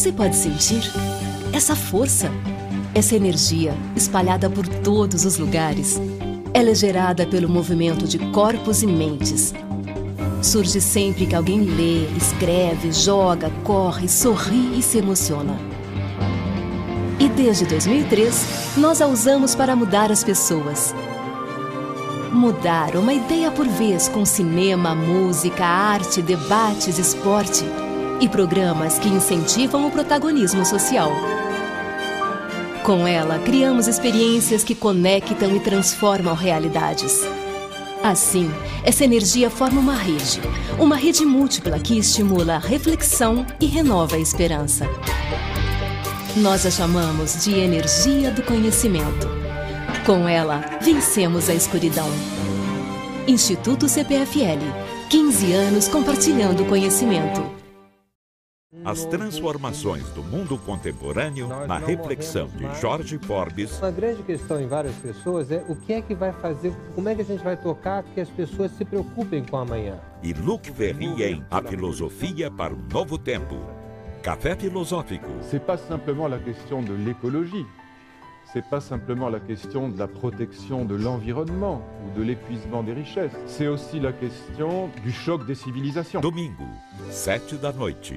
Você pode sentir essa força, essa energia espalhada por todos os lugares. Ela é gerada pelo movimento de corpos e mentes. Surge sempre que alguém lê, escreve, joga, corre, sorri e se emociona. E desde 2003, nós a usamos para mudar as pessoas. Mudar uma ideia por vez com cinema, música, arte, debates, esporte e programas que incentivam o protagonismo social. Com ela, criamos experiências que conectam e transformam realidades. Assim, essa energia forma uma rede, uma rede múltipla que estimula a reflexão e renova a esperança. Nós a chamamos de energia do conhecimento. Com ela, vencemos a escuridão. Instituto CPFL 15 anos compartilhando conhecimento. As transformações do mundo contemporâneo na reflexão de Jorge Forbes. Uma grande questão em várias pessoas é o que é que vai fazer, como é que a gente vai tocar que as pessoas se preocupem com amanhã. E Luc Ferry em A Filosofia para o Novo Tempo. Café Filosófico. C'est pas simplement la question de l'écologie. C'est pas simplement la question de la protection de l'environnement ou de l'épuisement des richesses. C'est aussi la question du choc des civilisations. Domingo, sete da noite.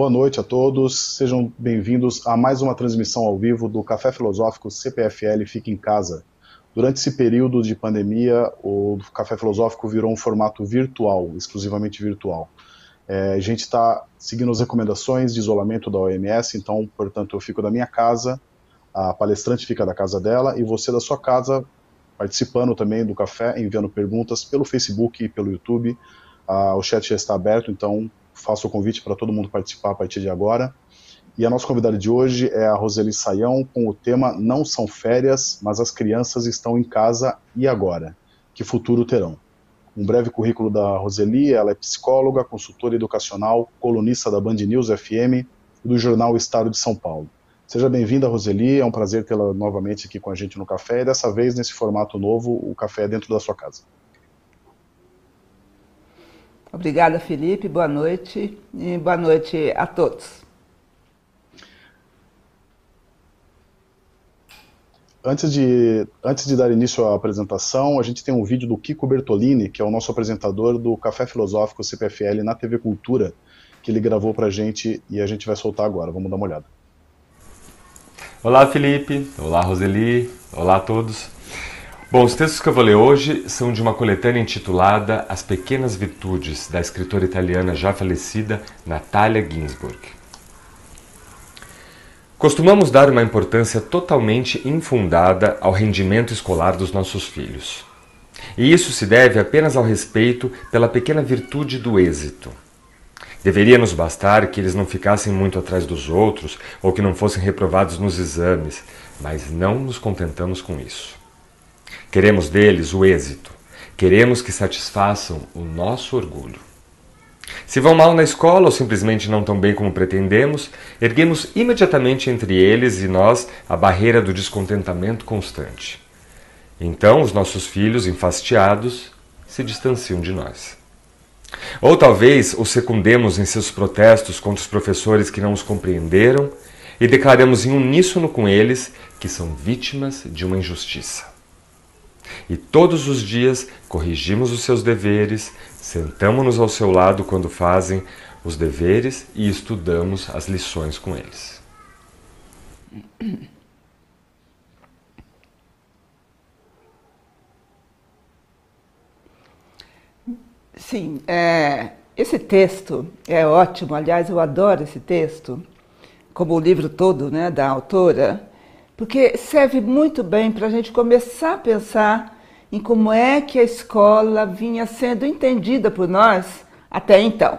Boa noite a todos, sejam bem-vindos a mais uma transmissão ao vivo do Café Filosófico CPFL Fica em Casa. Durante esse período de pandemia, o Café Filosófico virou um formato virtual, exclusivamente virtual. É, a gente está seguindo as recomendações de isolamento da OMS, então, portanto, eu fico da minha casa, a palestrante fica da casa dela e você da sua casa participando também do café, enviando perguntas pelo Facebook e pelo YouTube. Ah, o chat já está aberto, então faço o convite para todo mundo participar a partir de agora. E a nossa convidada de hoje é a Roseli Saião, com o tema Não são férias, mas as crianças estão em casa e agora? Que futuro terão? Um breve currículo da Roseli, ela é psicóloga, consultora educacional, colunista da Band News FM e do jornal Estado de São Paulo. Seja bem-vinda, Roseli, é um prazer tê-la novamente aqui com a gente no café, e dessa vez nesse formato novo, o café é dentro da sua casa. Obrigada, Felipe. Boa noite e boa noite a todos. Antes de, antes de dar início à apresentação, a gente tem um vídeo do Kiko Bertolini, que é o nosso apresentador do Café Filosófico CPFL na TV Cultura, que ele gravou pra gente e a gente vai soltar agora. Vamos dar uma olhada. Olá, Felipe. Olá, Roseli. Olá a todos. Bom, os textos que eu vou ler hoje são de uma coletânea intitulada As Pequenas Virtudes, da escritora italiana já falecida Natalia Ginsburg. Costumamos dar uma importância totalmente infundada ao rendimento escolar dos nossos filhos. E isso se deve apenas ao respeito pela pequena virtude do êxito. Deveria nos bastar que eles não ficassem muito atrás dos outros ou que não fossem reprovados nos exames, mas não nos contentamos com isso. Queremos deles o êxito. Queremos que satisfaçam o nosso orgulho. Se vão mal na escola ou simplesmente não tão bem como pretendemos, erguemos imediatamente entre eles e nós a barreira do descontentamento constante. Então os nossos filhos, enfastiados, se distanciam de nós. Ou talvez os secundemos em seus protestos contra os professores que não os compreenderam e declaramos em uníssono com eles que são vítimas de uma injustiça. E todos os dias corrigimos os seus deveres, sentamos-nos ao seu lado quando fazem os deveres e estudamos as lições com eles. Sim, é, esse texto é ótimo. Aliás, eu adoro esse texto, como o livro todo né, da autora, porque serve muito bem para a gente começar a pensar em como é que a escola vinha sendo entendida por nós até então.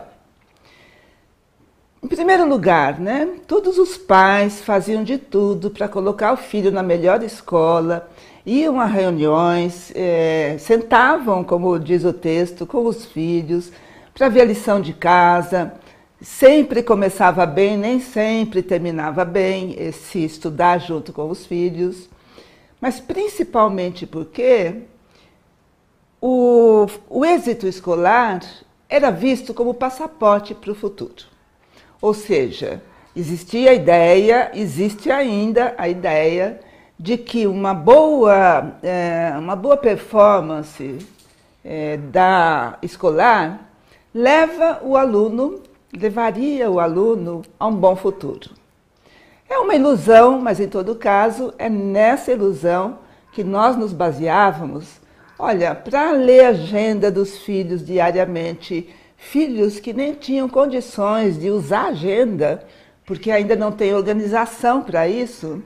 Em primeiro lugar, né, todos os pais faziam de tudo para colocar o filho na melhor escola, iam a reuniões, é, sentavam, como diz o texto, com os filhos, para ver a lição de casa. Sempre começava bem, nem sempre terminava bem, esse estudar junto com os filhos, mas principalmente porque o, o êxito escolar era visto como passaporte para o futuro. Ou seja, existia a ideia, existe ainda a ideia de que uma boa, é, uma boa performance é, da escolar leva o aluno, levaria o aluno a um bom futuro. É uma ilusão, mas em todo caso é nessa ilusão que nós nos baseávamos. Olha, para ler a agenda dos filhos diariamente, filhos que nem tinham condições de usar agenda, porque ainda não tem organização para isso,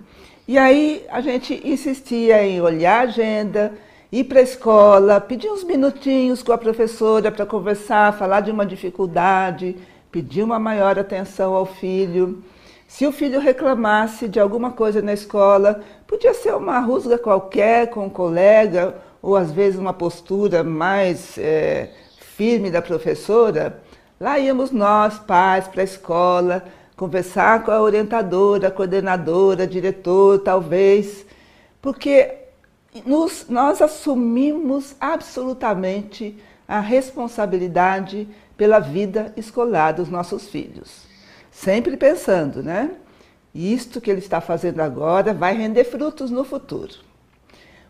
e aí a gente insistia em olhar a agenda, ir para a escola, pedir uns minutinhos com a professora para conversar, falar de uma dificuldade, pedir uma maior atenção ao filho. Se o filho reclamasse de alguma coisa na escola, podia ser uma rusga qualquer com um colega, ou às vezes uma postura mais é, firme da professora, lá íamos nós, pais, para a escola, conversar com a orientadora, a coordenadora, diretor, talvez, porque nos, nós assumimos absolutamente a responsabilidade pela vida escolar dos nossos filhos. Sempre pensando, né? Isto que ele está fazendo agora vai render frutos no futuro.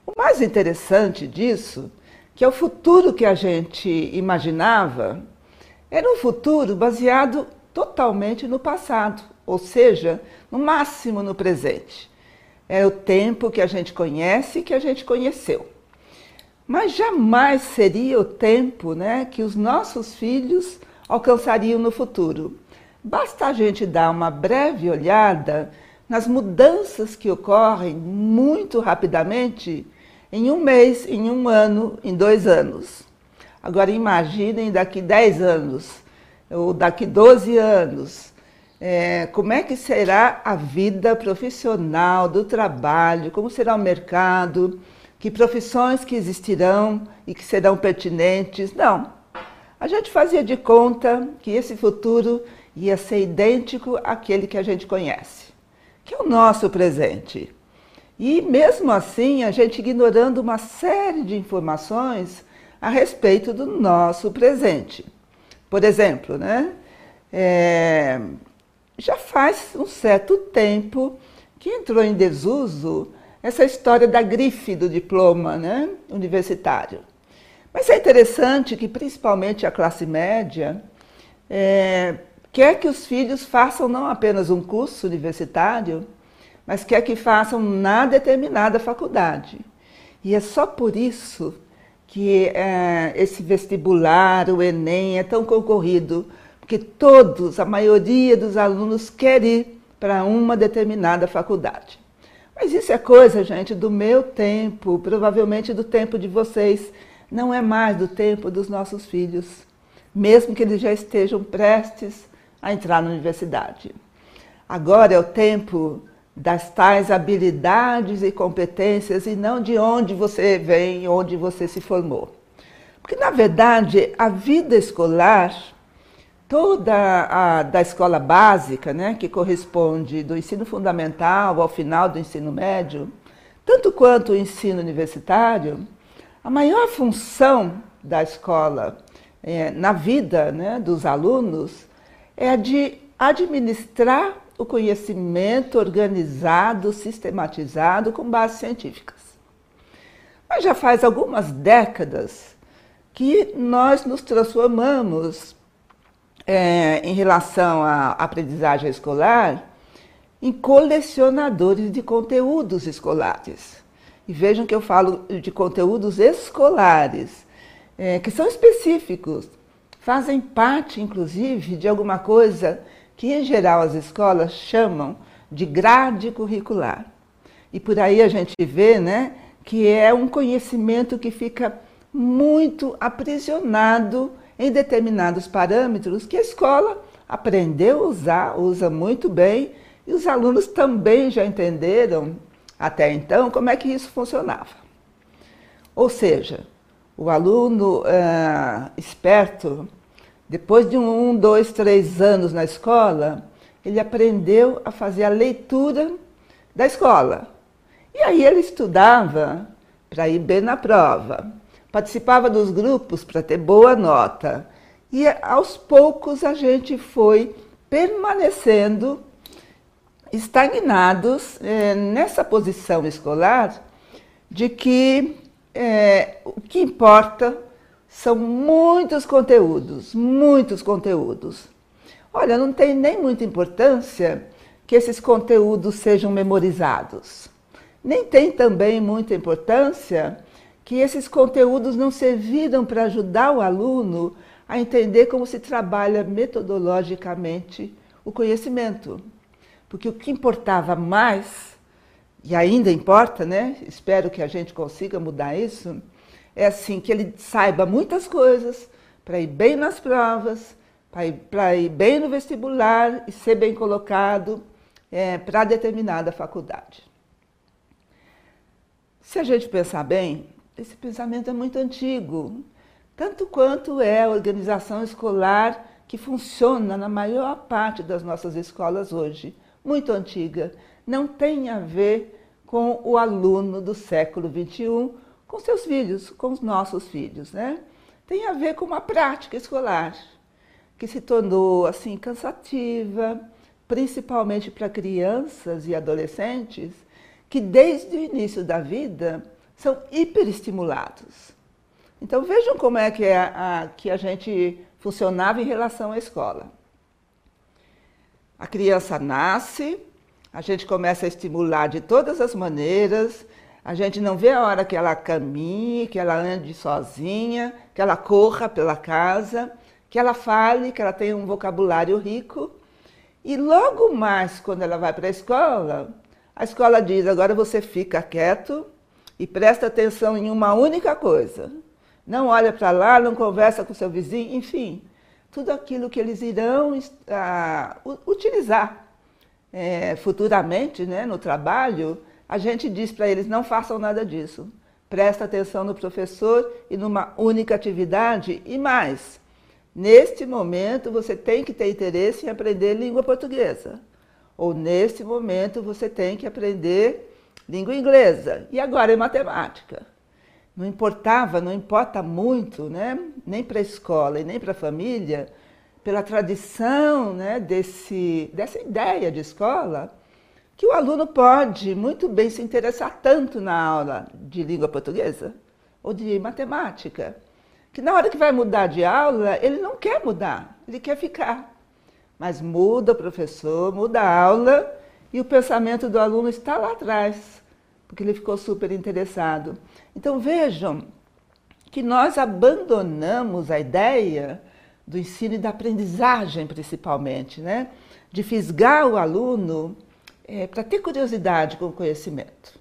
O mais interessante disso, que é o futuro que a gente imaginava, era um futuro baseado totalmente no passado, ou seja, no máximo no presente. É o tempo que a gente conhece e que a gente conheceu. Mas jamais seria o tempo né, que os nossos filhos alcançariam no futuro. Basta a gente dar uma breve olhada nas mudanças que ocorrem muito rapidamente em um mês, em um ano, em dois anos. Agora imaginem daqui 10 anos ou daqui 12 anos, é, como é que será a vida profissional do trabalho, como será o mercado, que profissões que existirão e que serão pertinentes. Não. A gente fazia de conta que esse futuro ia ser idêntico àquele que a gente conhece, que é o nosso presente. E mesmo assim, a gente ignorando uma série de informações a respeito do nosso presente. Por exemplo, né? É, já faz um certo tempo que entrou em desuso essa história da grife do diploma né, universitário. Mas é interessante que, principalmente a classe média, é, quer que os filhos façam não apenas um curso universitário, mas quer que façam na determinada faculdade. E é só por isso que é, esse vestibular, o Enem, é tão concorrido, porque todos, a maioria dos alunos quer ir para uma determinada faculdade. Mas isso é coisa, gente, do meu tempo, provavelmente do tempo de vocês, não é mais do tempo dos nossos filhos, mesmo que eles já estejam prestes a entrar na universidade. Agora é o tempo das tais habilidades e competências e não de onde você vem, onde você se formou. Porque, na verdade, a vida escolar, toda a da escola básica, né, que corresponde do ensino fundamental ao final do ensino médio, tanto quanto o ensino universitário, a maior função da escola é, na vida né, dos alunos é a de administrar o conhecimento organizado, sistematizado com bases científicas. Mas já faz algumas décadas que nós nos transformamos é, em relação à aprendizagem escolar em colecionadores de conteúdos escolares. E vejam que eu falo de conteúdos escolares, é, que são específicos, fazem parte, inclusive, de alguma coisa que em geral as escolas chamam de grade curricular. E por aí a gente vê né, que é um conhecimento que fica muito aprisionado em determinados parâmetros que a escola aprendeu a usar, usa muito bem, e os alunos também já entenderam até então como é que isso funcionava. Ou seja, o aluno uh, esperto, depois de um, dois, três anos na escola, ele aprendeu a fazer a leitura da escola. E aí ele estudava para ir bem na prova, participava dos grupos para ter boa nota. E aos poucos a gente foi permanecendo estagnados eh, nessa posição escolar de que eh, o que importa são muitos conteúdos, muitos conteúdos. Olha, não tem nem muita importância que esses conteúdos sejam memorizados. Nem tem também muita importância que esses conteúdos não serviram para ajudar o aluno a entender como se trabalha metodologicamente o conhecimento. Porque o que importava mais, e ainda importa, né? Espero que a gente consiga mudar isso, é assim, que ele saiba muitas coisas para ir bem nas provas, para ir, ir, bem no vestibular e ser bem colocado é, para determinada faculdade. Se a gente pensar bem, esse pensamento é muito antigo, tanto quanto é a organização escolar que funciona na maior parte das nossas escolas hoje, muito antiga, não tem a ver com o aluno do século XXI, com seus filhos, com os nossos filhos, né? Tem a ver com uma prática escolar que se tornou assim cansativa, principalmente para crianças e adolescentes que desde o início da vida são hiperestimulados. Então vejam como é que, é a, que a gente funcionava em relação à escola. A criança nasce, a gente começa a estimular de todas as maneiras, a gente não vê a hora que ela caminhe, que ela ande sozinha, que ela corra pela casa, que ela fale, que ela tenha um vocabulário rico. E logo mais, quando ela vai para a escola, a escola diz: agora você fica quieto e presta atenção em uma única coisa. Não olha para lá, não conversa com seu vizinho, enfim, tudo aquilo que eles irão ah, utilizar é, futuramente né, no trabalho, a gente diz para eles: não façam nada disso. Presta atenção no professor e numa única atividade e mais. Neste momento, você tem que ter interesse em aprender língua portuguesa. Ou neste momento, você tem que aprender língua inglesa. E agora é matemática não importava, não importa muito, né? nem para a escola e nem para a família, pela tradição né, desse, dessa ideia de escola, que o aluno pode muito bem se interessar tanto na aula de língua portuguesa ou de matemática, que na hora que vai mudar de aula, ele não quer mudar, ele quer ficar. Mas muda o professor, muda a aula e o pensamento do aluno está lá atrás, porque ele ficou super interessado. Então vejam que nós abandonamos a ideia do ensino e da aprendizagem, principalmente, né? de fisgar o aluno é, para ter curiosidade com o conhecimento.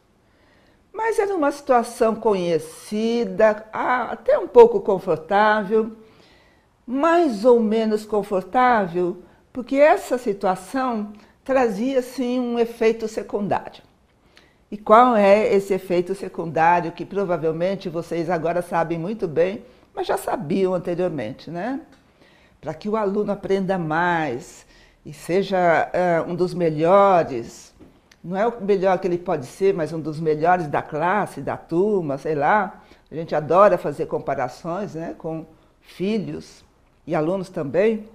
Mas era uma situação conhecida, até um pouco confortável, mais ou menos confortável, porque essa situação trazia sim um efeito secundário. E qual é esse efeito secundário que provavelmente vocês agora sabem muito bem, mas já sabiam anteriormente, né? Para que o aluno aprenda mais e seja uh, um dos melhores, não é o melhor que ele pode ser, mas um dos melhores da classe, da turma, sei lá. A gente adora fazer comparações né, com filhos e alunos também.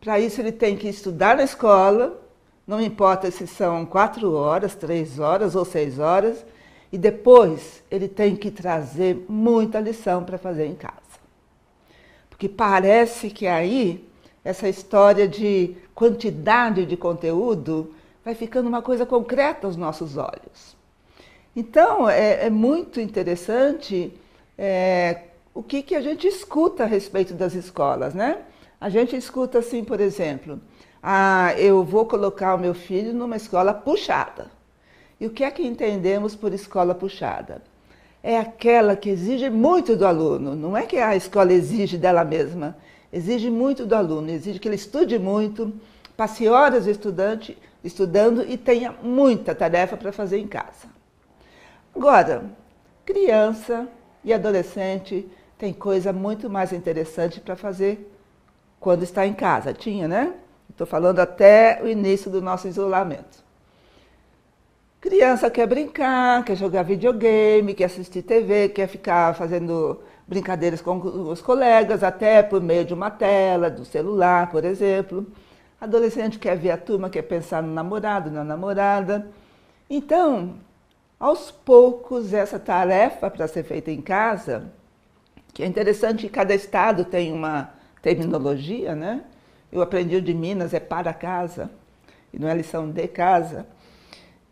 Para isso, ele tem que estudar na escola, não importa se são quatro horas, três horas ou seis horas, e depois ele tem que trazer muita lição para fazer em casa. Porque parece que aí essa história de quantidade de conteúdo vai ficando uma coisa concreta aos nossos olhos. Então, é, é muito interessante é, o que, que a gente escuta a respeito das escolas, né? A gente escuta assim, por exemplo, ah, eu vou colocar o meu filho numa escola puxada. E o que é que entendemos por escola puxada? É aquela que exige muito do aluno, não é que a escola exige dela mesma, exige muito do aluno, exige que ele estude muito, passe horas estudante, estudando e tenha muita tarefa para fazer em casa. Agora, criança e adolescente tem coisa muito mais interessante para fazer quando está em casa. Tinha, né? Estou falando até o início do nosso isolamento. Criança quer brincar, quer jogar videogame, quer assistir TV, quer ficar fazendo brincadeiras com os colegas, até por meio de uma tela, do celular, por exemplo. Adolescente quer ver a turma, quer pensar no namorado, na namorada. Então, aos poucos, essa tarefa para ser feita em casa, que é interessante que cada estado tem uma terminologia, né? Eu aprendi de Minas, é para casa, e não é lição de casa.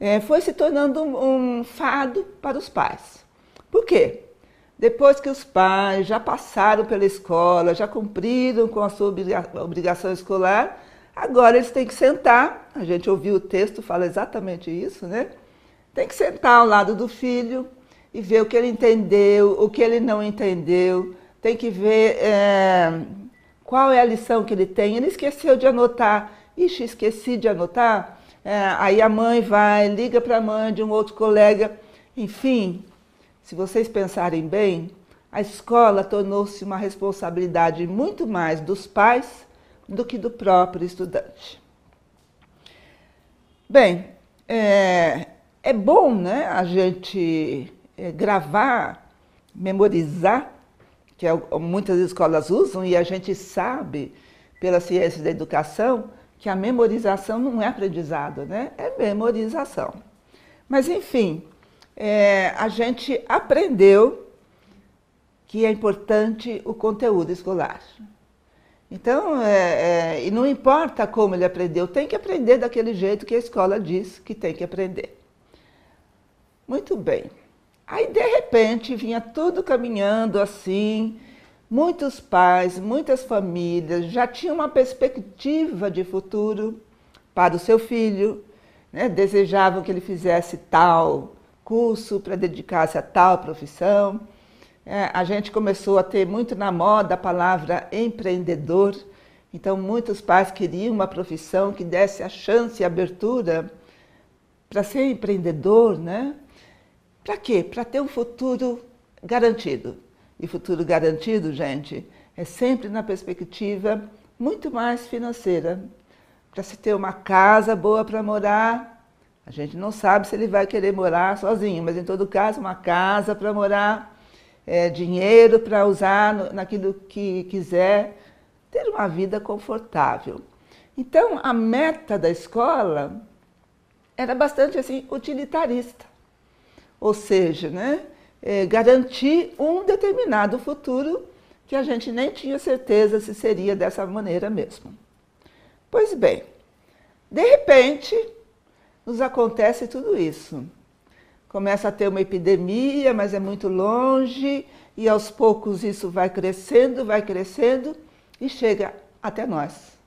É, foi se tornando um, um fado para os pais. Por quê? Depois que os pais já passaram pela escola, já cumpriram com a sua obrigação escolar, agora eles têm que sentar. A gente ouviu o texto, fala exatamente isso, né? Tem que sentar ao lado do filho e ver o que ele entendeu, o que ele não entendeu. Tem que ver é, qual é a lição que ele tem. Ele esqueceu de anotar. Ixi, esqueci de anotar. É, aí a mãe vai, liga para a mãe de um outro colega. Enfim, se vocês pensarem bem, a escola tornou-se uma responsabilidade muito mais dos pais do que do próprio estudante. Bem, é, é bom né, a gente é, gravar, memorizar, que é, muitas escolas usam, e a gente sabe, pela ciência da educação, que a memorização não é aprendizado, né? é memorização. Mas, enfim, é, a gente aprendeu que é importante o conteúdo escolar. Então, é, é, e não importa como ele aprendeu, tem que aprender daquele jeito que a escola diz que tem que aprender. Muito bem. Aí, de repente, vinha tudo caminhando assim. Muitos pais, muitas famílias já tinham uma perspectiva de futuro para o seu filho, né? desejavam que ele fizesse tal curso para dedicar-se a tal profissão. É, a gente começou a ter muito na moda a palavra empreendedor. Então, muitos pais queriam uma profissão que desse a chance e abertura para ser empreendedor, né? Para quê? Para ter um futuro garantido. E futuro garantido, gente, é sempre na perspectiva muito mais financeira. Para se ter uma casa boa para morar, a gente não sabe se ele vai querer morar sozinho, mas em todo caso, uma casa para morar, é, dinheiro para usar no, naquilo que quiser, ter uma vida confortável. Então, a meta da escola era bastante assim utilitarista, ou seja, né, é, garantir um determinado futuro que a gente nem tinha certeza se seria dessa maneira mesmo. Pois bem, de repente, nos acontece tudo isso. Começa a ter uma epidemia, mas é muito longe, e aos poucos isso vai crescendo, vai crescendo e chega até nós.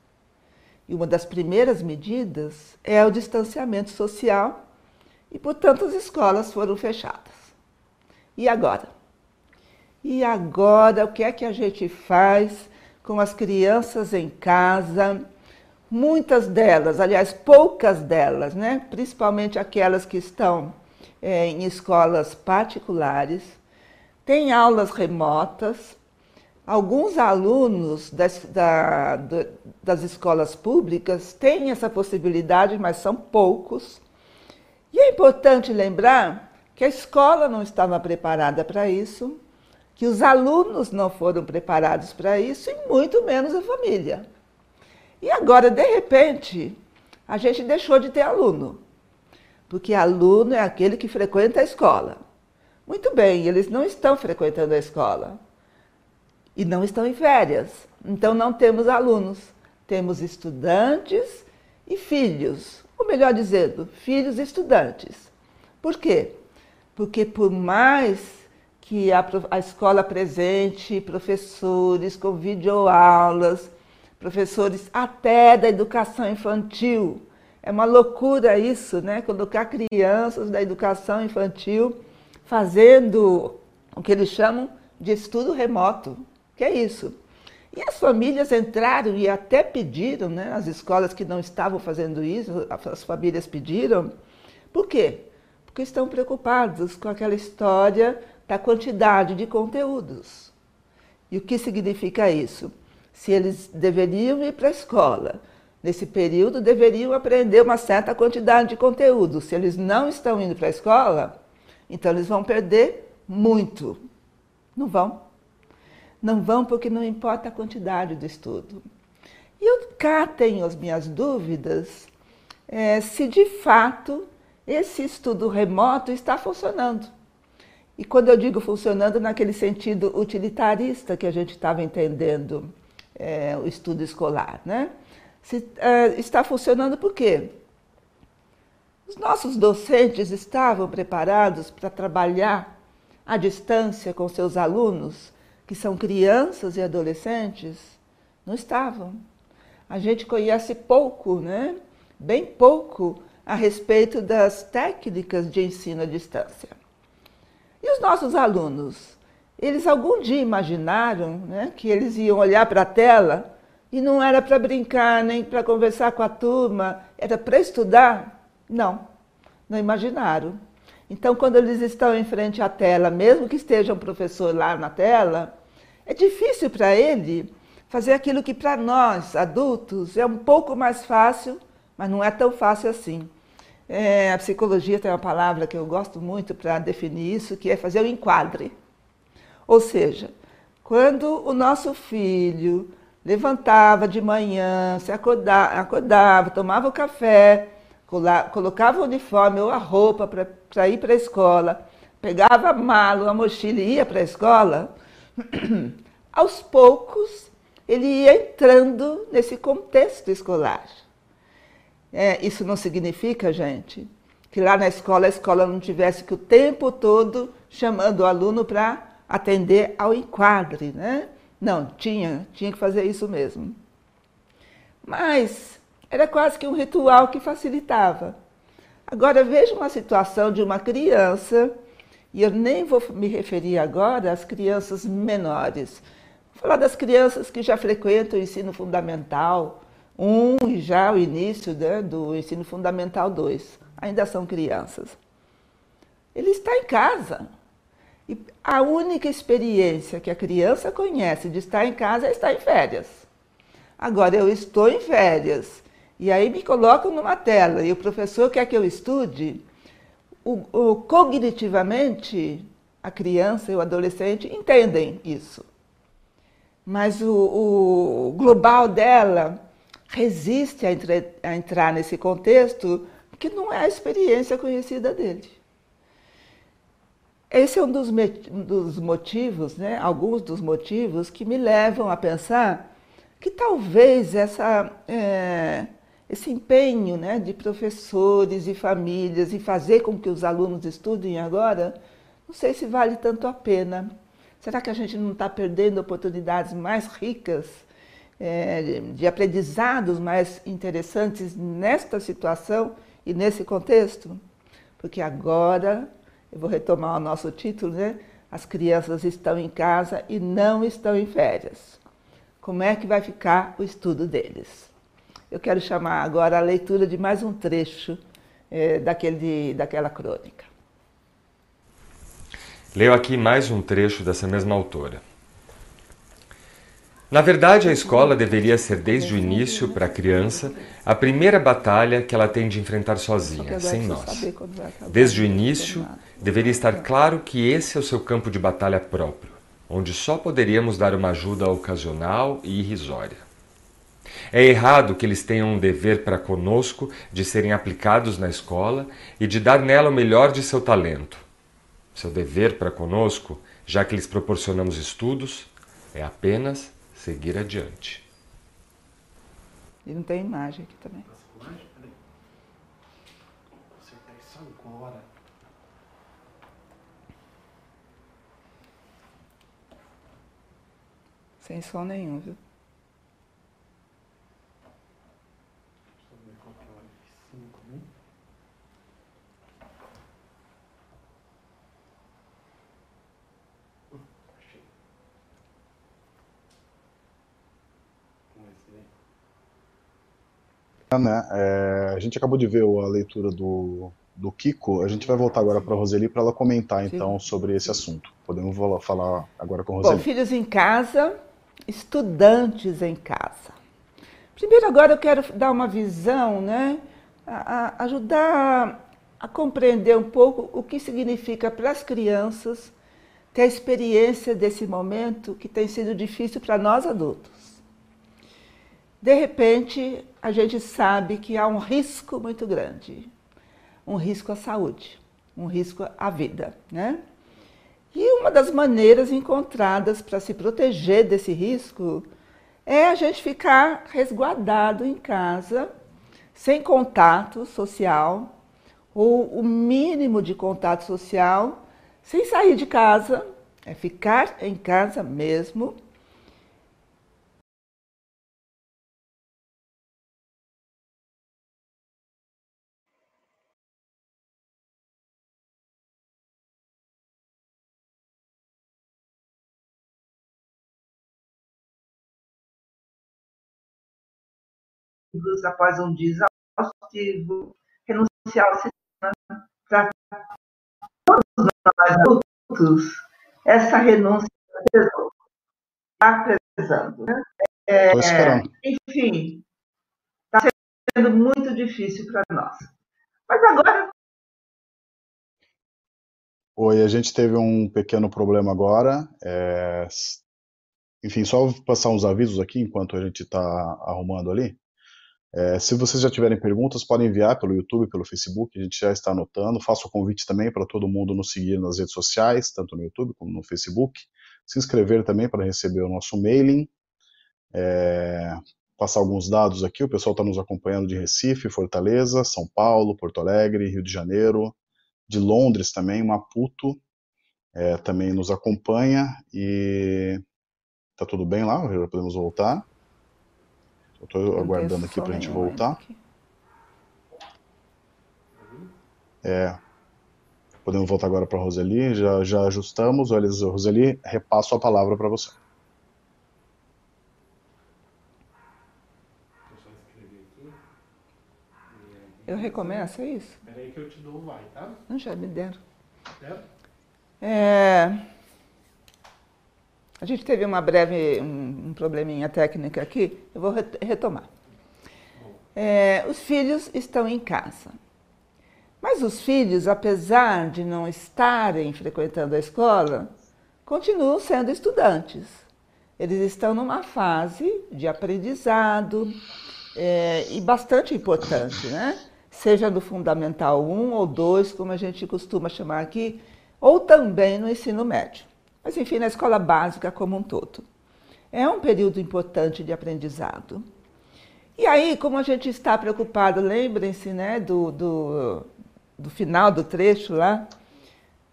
E uma das primeiras medidas é o distanciamento social, e portanto as escolas foram fechadas. E agora? E agora o que é que a gente faz com as crianças em casa? Muitas delas, aliás, poucas delas, né? principalmente aquelas que estão é, em escolas particulares, têm aulas remotas. Alguns alunos das, da, das escolas públicas têm essa possibilidade, mas são poucos. E é importante lembrar que a escola não estava preparada para isso, que os alunos não foram preparados para isso e muito menos a família. E agora, de repente, a gente deixou de ter aluno. Porque aluno é aquele que frequenta a escola. Muito bem, eles não estão frequentando a escola. E não estão em férias. Então não temos alunos. Temos estudantes e filhos. Ou melhor dizendo, filhos estudantes. Por quê? Porque por mais que a, a escola apresente professores com videoaulas, professores até da educação infantil, É uma loucura isso, né? Colocar crianças da educação infantil fazendo o que eles chamam de estudo remoto. Que é isso? E as famílias entraram e até pediram, né? As escolas que não estavam fazendo isso, as famílias pediram. Por quê? Porque estão preocupados com aquela história da quantidade de conteúdos. E o que significa isso? Se eles deveriam ir para a escola, nesse período deveriam aprender uma certa quantidade de conteúdo. Se eles não estão indo para a escola, então eles vão perder muito. Não vão. Não vão porque não importa a quantidade do estudo. E eu cá tenho as minhas dúvidas é, se de fato esse estudo remoto está funcionando. E quando eu digo funcionando, naquele sentido utilitarista que a gente estava entendendo é, o estudo escolar, né? Se, é, está funcionando por quê? Os nossos docentes estavam preparados para trabalhar à distância com seus alunos, que são crianças e adolescentes? Não estavam. A gente conhece pouco, né? bem pouco, a respeito das técnicas de ensino à distância. E os nossos alunos? Eles algum dia imaginaram né, que eles iam olhar para a tela e não era para brincar nem para conversar com a turma, era para estudar? Não, não imaginaram. Então, quando eles estão em frente à tela, mesmo que esteja um professor lá na tela, é difícil para ele fazer aquilo que para nós, adultos, é um pouco mais fácil, mas não é tão fácil assim. É, a psicologia tem uma palavra que eu gosto muito para definir isso, que é fazer o enquadre. Ou seja, quando o nosso filho levantava de manhã, se acordava, acordava tomava o café, colocava o uniforme ou a roupa para ir para a escola, pegava a mala, a mochila e ia para a escola, aos poucos ele ia entrando nesse contexto escolar. É, isso não significa, gente, que lá na escola a escola não tivesse que o tempo todo chamando o aluno para atender ao enquadre, né? Não, tinha, tinha que fazer isso mesmo. Mas era quase que um ritual que facilitava. Agora veja uma situação de uma criança, e eu nem vou me referir agora às crianças menores. Vou falar das crianças que já frequentam o ensino fundamental, um e já o início né, do ensino fundamental 2. Ainda são crianças. Ele está em casa. E a única experiência que a criança conhece de estar em casa é estar em férias. Agora, eu estou em férias e aí me colocam numa tela e o professor quer que eu estude, o, o, cognitivamente a criança e o adolescente entendem isso. Mas o, o global dela resiste a, entre, a entrar nesse contexto que não é a experiência conhecida dele. Esse é um dos, dos motivos, né, alguns dos motivos que me levam a pensar que talvez essa, é, esse empenho né, de professores e famílias em fazer com que os alunos estudem agora, não sei se vale tanto a pena. Será que a gente não está perdendo oportunidades mais ricas é, de aprendizados mais interessantes nesta situação e nesse contexto? Porque agora eu vou retomar o nosso título, né? As crianças estão em casa e não estão em férias. Como é que vai ficar o estudo deles? Eu quero chamar agora a leitura de mais um trecho é, daquele, daquela crônica. Leio aqui mais um trecho dessa mesma autora. Na verdade, a escola deveria ser desde o início, para a criança, a primeira batalha que ela tem de enfrentar sozinha, sem nós. Desde o início, deveria estar claro que esse é o seu campo de batalha próprio, onde só poderíamos dar uma ajuda ocasional e irrisória. É errado que eles tenham um dever para conosco de serem aplicados na escola e de dar nela o melhor de seu talento. Seu dever para conosco, já que lhes proporcionamos estudos, é apenas seguir adiante. E não tem imagem aqui também. Acertar isso agora. Sem som nenhum, viu? Deixa eu ver qual que é o né? É, a gente acabou de ver a leitura do, do Kiko. A gente vai voltar agora para a Roseli para ela comentar então sobre esse assunto. Podemos falar agora com a Roseli. Bom, filhos em casa, estudantes em casa. Primeiro, agora eu quero dar uma visão, né? A, a ajudar a compreender um pouco o que significa para as crianças ter a experiência desse momento que tem sido difícil para nós adultos. De repente, a gente sabe que há um risco muito grande, um risco à saúde, um risco à vida, né? E uma das maneiras encontradas para se proteger desse risco é a gente ficar resguardado em casa, sem contato social, ou o mínimo de contato social, sem sair de casa, é ficar em casa mesmo. Após um dia exaustivo, renunciar ao cinema para todos nós adultos, essa renúncia está pesando. Né? É, enfim, está sendo muito difícil para nós. Mas agora. Oi, a gente teve um pequeno problema agora. É... Enfim, só passar uns avisos aqui enquanto a gente está arrumando ali. É, se vocês já tiverem perguntas, podem enviar pelo YouTube, pelo Facebook, a gente já está anotando. Faço o convite também para todo mundo nos seguir nas redes sociais, tanto no YouTube como no Facebook. Se inscrever também para receber o nosso mailing. É, passar alguns dados aqui, o pessoal está nos acompanhando de Recife, Fortaleza, São Paulo, Porto Alegre, Rio de Janeiro, de Londres também, Maputo, é, também nos acompanha e tá tudo bem lá, já podemos voltar. Estou aguardando aqui para a gente voltar. É, podemos voltar agora para a Roseli, já, já ajustamos. Olha, Roseli, repasso a palavra para você. Eu recomeço, é isso? Espera aí que eu te dou o vai, tá? Não, já me deram. Deram? É... A gente teve uma breve, um, um probleminha técnica aqui, eu vou retomar. É, os filhos estão em casa. Mas os filhos, apesar de não estarem frequentando a escola, continuam sendo estudantes. Eles estão numa fase de aprendizado é, e bastante importante, né? Seja no Fundamental 1 ou 2, como a gente costuma chamar aqui, ou também no ensino médio mas enfim, na escola básica como um todo. É um período importante de aprendizado. E aí, como a gente está preocupado, lembrem-se né, do, do, do, final do trecho lá,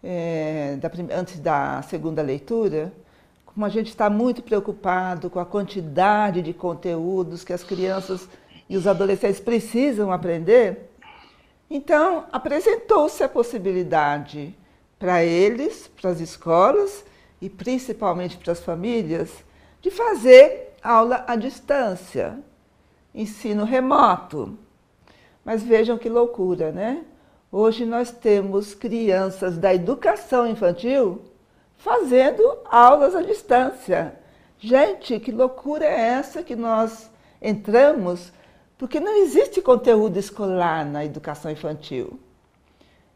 é, da, antes da segunda leitura, como a gente está muito preocupado com a quantidade de conteúdos que as crianças e os adolescentes precisam aprender, então apresentou-se a possibilidade para eles, para as escolas, e principalmente para as famílias, de fazer aula à distância, ensino remoto. Mas vejam que loucura, né? Hoje nós temos crianças da educação infantil fazendo aulas à distância. Gente, que loucura é essa que nós entramos? Porque não existe conteúdo escolar na educação infantil.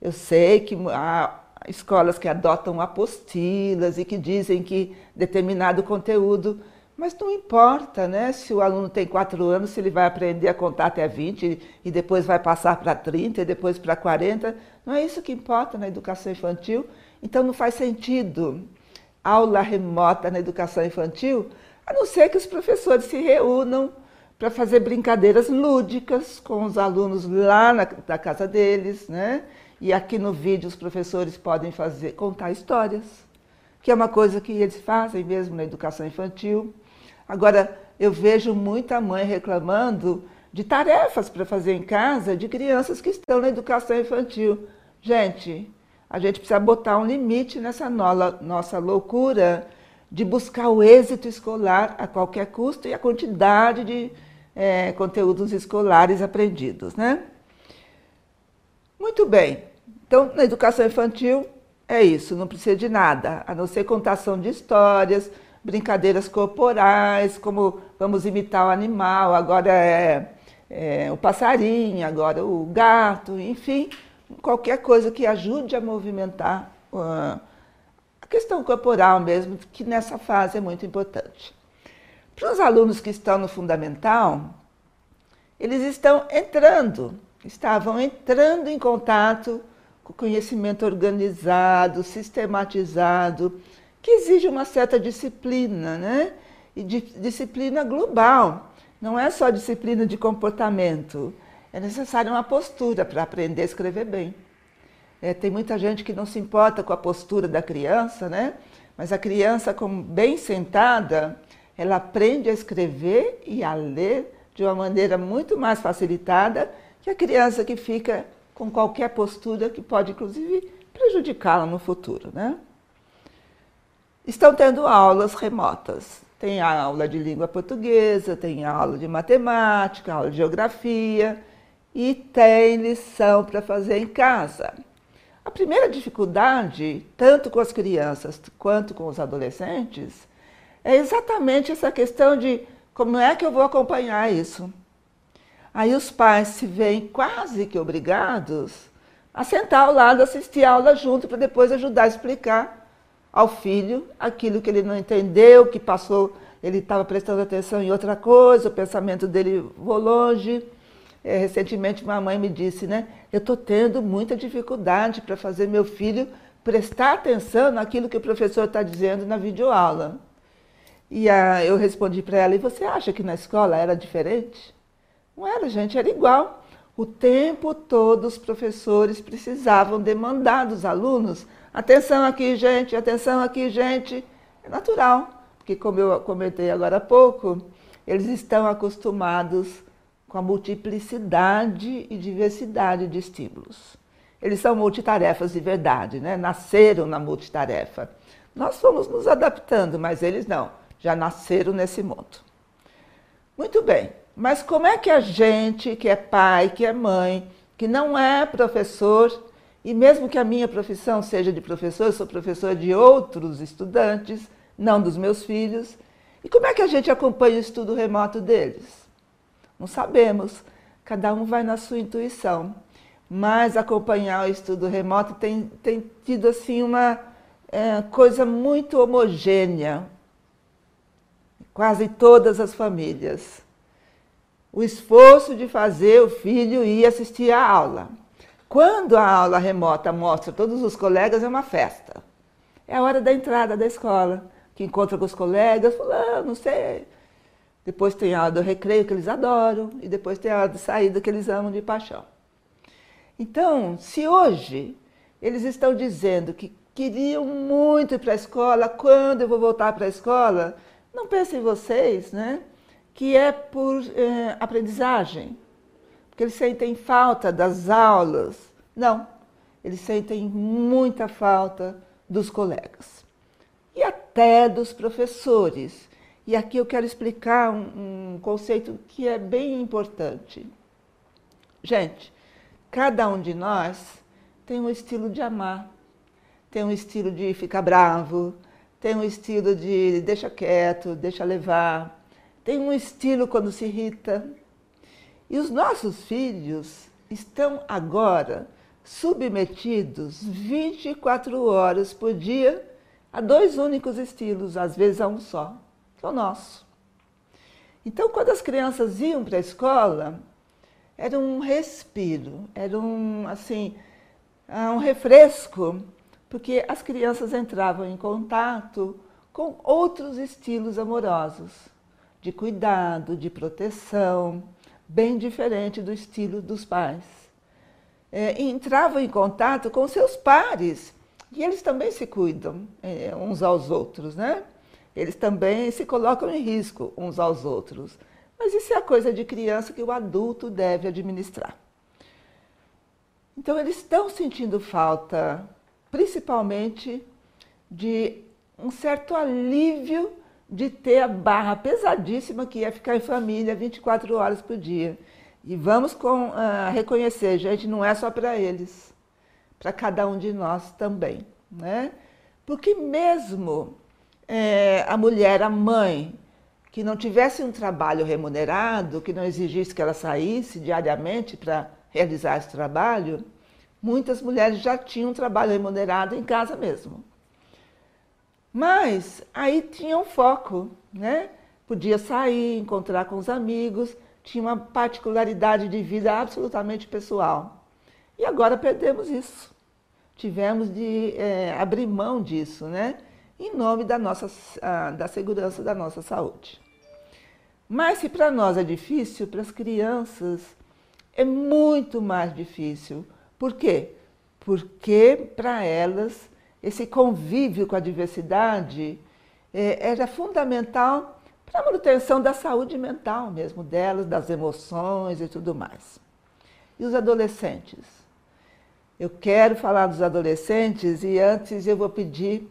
Eu sei que há escolas que adotam apostilas e que dizem que determinado conteúdo. Mas não importa, né? Se o aluno tem quatro anos, se ele vai aprender a contar até 20 e depois vai passar para 30 e depois para 40. Não é isso que importa na educação infantil. Então não faz sentido aula remota na educação infantil, a não ser que os professores se reúnam para fazer brincadeiras lúdicas com os alunos lá na, na casa deles, né? E aqui no vídeo os professores podem fazer, contar histórias, que é uma coisa que eles fazem mesmo na educação infantil. Agora, eu vejo muita mãe reclamando de tarefas para fazer em casa de crianças que estão na educação infantil. Gente, a gente precisa botar um limite nessa nossa loucura de buscar o êxito escolar a qualquer custo e a quantidade de, é, conteúdos escolares aprendidos, né? Muito bem. Então, na educação infantil é isso, não precisa de nada, a não ser contação de histórias, brincadeiras corporais, como vamos imitar o animal, agora é, é o passarinho, agora o gato, enfim, qualquer coisa que ajude a movimentar uh, a questão corporal mesmo, que nessa fase é muito importante. Para os alunos que estão no fundamental, eles estão entrando, estavam entrando em contato com conhecimento organizado, sistematizado, que exige uma certa disciplina, né? E de, disciplina global. Não é só disciplina de comportamento. É necessária uma postura para aprender a escrever bem. É, tem muita gente que não se importa com a postura da criança, né? Mas a criança, como bem sentada, ela aprende a escrever e a ler de uma maneira muito mais facilitada que a criança que fica com qualquer postura que pode, inclusive, prejudicá-la no futuro. Né? Estão tendo aulas remotas. Tem a aula de língua portuguesa, tem aula de matemática, aula de geografia e tem lição para fazer em casa. A primeira dificuldade, tanto com as crianças quanto com os adolescentes, é exatamente essa questão de como é que eu vou acompanhar isso. Aí os pais se veem quase que obrigados a sentar ao lado, assistir a aula junto, para depois ajudar a explicar ao filho aquilo que ele não entendeu, que passou, ele estava prestando atenção em outra coisa, o pensamento dele voou longe. É, recentemente uma mãe me disse, né? Eu estou tendo muita dificuldade para fazer meu filho prestar atenção naquilo que o professor está dizendo na videoaula. E a, eu respondi para ela: e você acha que na escola era diferente? Não era, gente, era igual. O tempo todo os professores precisavam demandar dos alunos: atenção aqui, gente, atenção aqui, gente. É natural, porque, como eu comentei agora há pouco, eles estão acostumados com a multiplicidade e diversidade de estímulos. Eles são multitarefas de verdade, né? nasceram na multitarefa. Nós fomos nos adaptando, mas eles não já nasceram nesse mundo. Muito bem, mas como é que a gente, que é pai, que é mãe, que não é professor, e mesmo que a minha profissão seja de professor, eu sou professor de outros estudantes, não dos meus filhos, e como é que a gente acompanha o estudo remoto deles? Não sabemos, cada um vai na sua intuição, mas acompanhar o estudo remoto tem, tem tido assim uma é, coisa muito homogênea, quase todas as famílias. O esforço de fazer o filho ir assistir à aula. Quando a aula remota mostra todos os colegas, é uma festa. É a hora da entrada da escola, que encontra com os colegas, fulano, não sei. Depois tem a hora do recreio, que eles adoram, e depois tem a hora de saída, que eles amam de paixão. Então, se hoje eles estão dizendo que queriam muito ir para a escola, quando eu vou voltar para a escola, não pensem vocês né, que é por é, aprendizagem, porque eles sentem falta das aulas. Não, eles sentem muita falta dos colegas e até dos professores. E aqui eu quero explicar um, um conceito que é bem importante. Gente, cada um de nós tem um estilo de amar, tem um estilo de ficar bravo, tem um estilo de deixa quieto, deixa levar, tem um estilo quando se irrita. E os nossos filhos estão agora submetidos 24 horas por dia a dois únicos estilos, às vezes a um só, que é o nosso. Então, quando as crianças iam para a escola, era um respiro, era um, assim, um refresco porque as crianças entravam em contato com outros estilos amorosos, de cuidado, de proteção, bem diferente do estilo dos pais. É, entravam em contato com seus pares, e eles também se cuidam é, uns aos outros, né? Eles também se colocam em risco uns aos outros. Mas isso é a coisa de criança que o adulto deve administrar. Então, eles estão sentindo falta principalmente de um certo alívio de ter a barra pesadíssima que é ficar em família 24 horas por dia. E vamos com, uh, reconhecer, gente, não é só para eles, para cada um de nós também. Né? Porque mesmo é, a mulher, a mãe, que não tivesse um trabalho remunerado, que não exigisse que ela saísse diariamente para realizar esse trabalho, muitas mulheres já tinham um trabalho remunerado em casa mesmo. Mas aí tinha um foco, né? Podia sair, encontrar com os amigos, tinha uma particularidade de vida absolutamente pessoal. E agora perdemos isso. Tivemos de é, abrir mão disso, né? Em nome da, nossa, da segurança da nossa saúde. Mas se para nós é difícil, para as crianças é muito mais difícil. Por quê? Porque para elas esse convívio com a diversidade é, era fundamental para a manutenção da saúde mental mesmo delas, das emoções e tudo mais. E os adolescentes? Eu quero falar dos adolescentes e antes eu vou pedir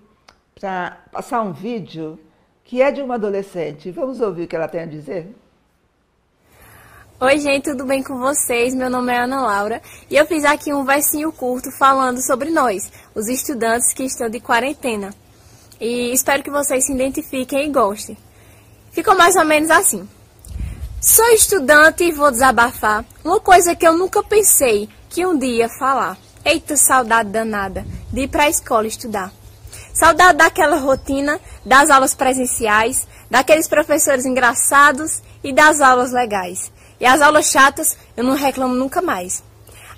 para passar um vídeo que é de uma adolescente. Vamos ouvir o que ela tem a dizer? Oi, gente, tudo bem com vocês? Meu nome é Ana Laura e eu fiz aqui um versinho curto falando sobre nós, os estudantes que estão de quarentena. E espero que vocês se identifiquem e gostem. Ficou mais ou menos assim. Sou estudante e vou desabafar uma coisa que eu nunca pensei que um dia falar. Eita, saudade danada de ir para a escola estudar. Saudade daquela rotina, das aulas presenciais, daqueles professores engraçados e das aulas legais. E as aulas chatas eu não reclamo nunca mais.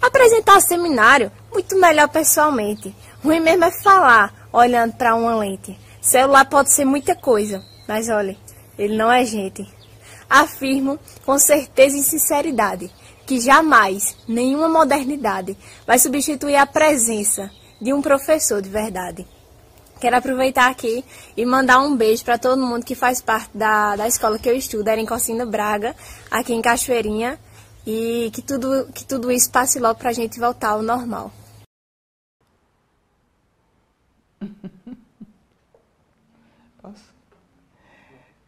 Apresentar seminário, muito melhor pessoalmente. Ruim mesmo é falar, olhando para uma lente. Celular pode ser muita coisa, mas olha, ele não é gente. Afirmo com certeza e sinceridade que jamais nenhuma modernidade vai substituir a presença de um professor de verdade. Quero aproveitar aqui e mandar um beijo para todo mundo que faz parte da, da escola que eu estudo, era Cocina Braga, aqui em Cachoeirinha, e que tudo, que tudo isso passe logo para a gente voltar ao normal.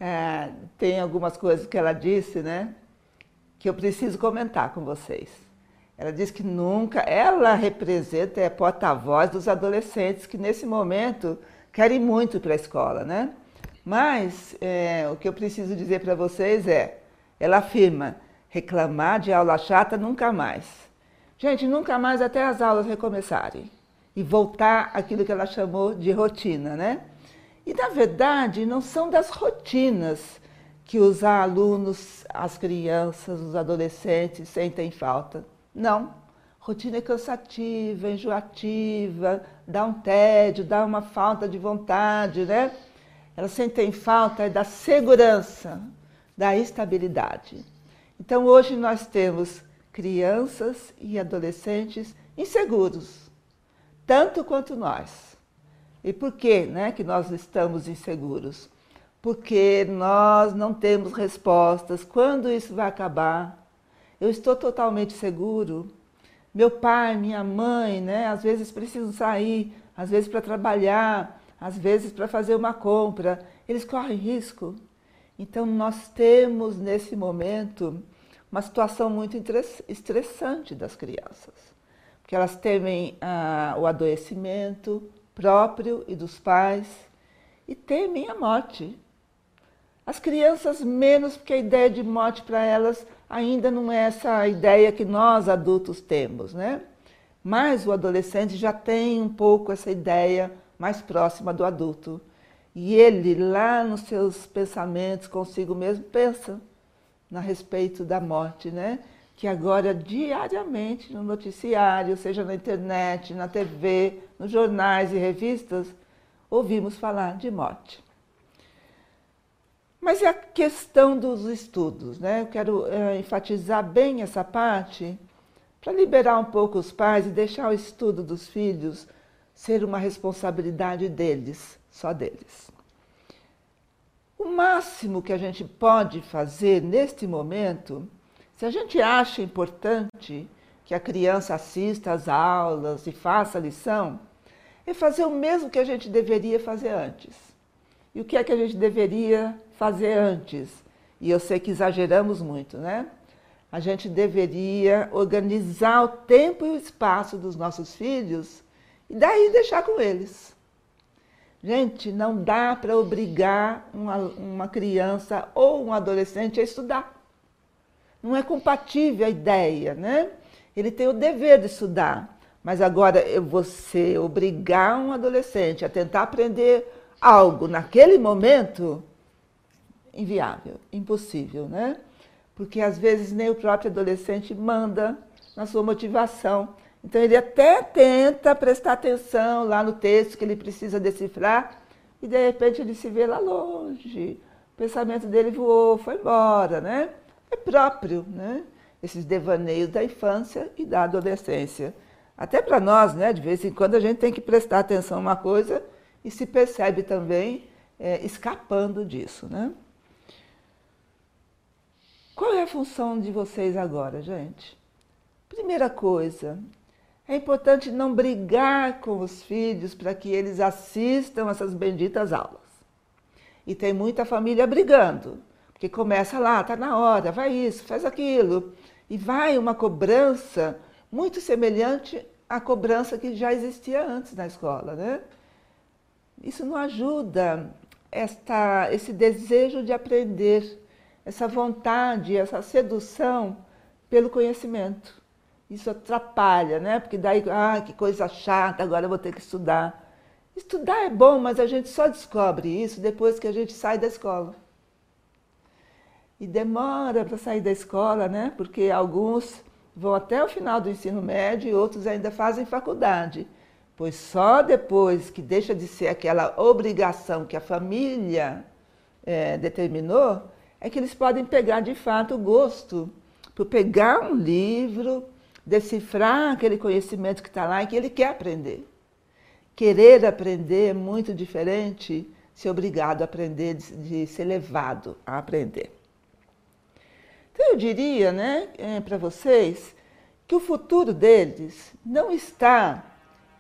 É, tem algumas coisas que ela disse, né? Que eu preciso comentar com vocês. Ela disse que nunca, ela representa, é porta-voz dos adolescentes que nesse momento querem muito para a escola, né? Mas é, o que eu preciso dizer para vocês é, ela afirma, reclamar de aula chata nunca mais. Gente, nunca mais até as aulas recomeçarem e voltar aquilo que ela chamou de rotina, né? E, na verdade, não são das rotinas que os alunos, as crianças, os adolescentes sentem falta. Não. Rotina é cansativa, enjoativa, dá um tédio, dá uma falta de vontade, né? Elas sentem falta da segurança, da estabilidade. Então, hoje nós temos crianças e adolescentes inseguros, tanto quanto nós. E por que, né, que nós estamos inseguros? Porque nós não temos respostas. Quando isso vai acabar? Eu estou totalmente seguro. Meu pai, minha mãe, né, às vezes precisam sair, às vezes para trabalhar, às vezes para fazer uma compra. Eles correm risco. Então, nós temos nesse momento uma situação muito estressante das crianças, porque elas temem ah, o adoecimento, próprio e dos pais e temem a morte. As crianças menos, porque a ideia de morte para elas ainda não é essa ideia que nós adultos temos, né? Mas o adolescente já tem um pouco essa ideia mais próxima do adulto. E ele, lá nos seus pensamentos consigo mesmo, pensa a respeito da morte, né? que agora diariamente no noticiário, seja na internet, na TV, nos jornais e revistas, ouvimos falar de morte. Mas é a questão dos estudos, né? Eu quero é, enfatizar bem essa parte para liberar um pouco os pais e deixar o estudo dos filhos ser uma responsabilidade deles, só deles. O máximo que a gente pode fazer neste momento se a gente acha importante que a criança assista às aulas e faça a lição, é fazer o mesmo que a gente deveria fazer antes. E o que é que a gente deveria fazer antes? E eu sei que exageramos muito, né? A gente deveria organizar o tempo e o espaço dos nossos filhos e daí deixar com eles. Gente, não dá para obrigar uma, uma criança ou um adolescente a estudar. Não é compatível a ideia, né? Ele tem o dever de estudar. Mas agora, você obrigar um adolescente a tentar aprender algo naquele momento, inviável, impossível, né? Porque às vezes nem o próprio adolescente manda na sua motivação então ele até tenta prestar atenção lá no texto que ele precisa decifrar e de repente ele se vê lá longe. O pensamento dele voou, foi embora, né? É próprio, né? Esses devaneios da infância e da adolescência. Até para nós, né? De vez em quando a gente tem que prestar atenção a uma coisa e se percebe também é, escapando disso, né? Qual é a função de vocês agora, gente? Primeira coisa, é importante não brigar com os filhos para que eles assistam essas benditas aulas. E tem muita família brigando, porque começa lá, está na hora, vai isso, faz aquilo. E vai uma cobrança muito semelhante à cobrança que já existia antes na escola. Né? Isso não ajuda esta, esse desejo de aprender, essa vontade, essa sedução pelo conhecimento. Isso atrapalha, né? Porque daí, ah, que coisa chata, agora eu vou ter que estudar. Estudar é bom, mas a gente só descobre isso depois que a gente sai da escola. E demora para sair da escola, né? Porque alguns vão até o final do ensino médio e outros ainda fazem faculdade. Pois só depois que deixa de ser aquela obrigação que a família é, determinou, é que eles podem pegar de fato o gosto por pegar um livro, decifrar aquele conhecimento que está lá e que ele quer aprender. Querer aprender é muito diferente ser obrigado a aprender, de, de ser levado a aprender. Então eu diria né, é, para vocês que o futuro deles não está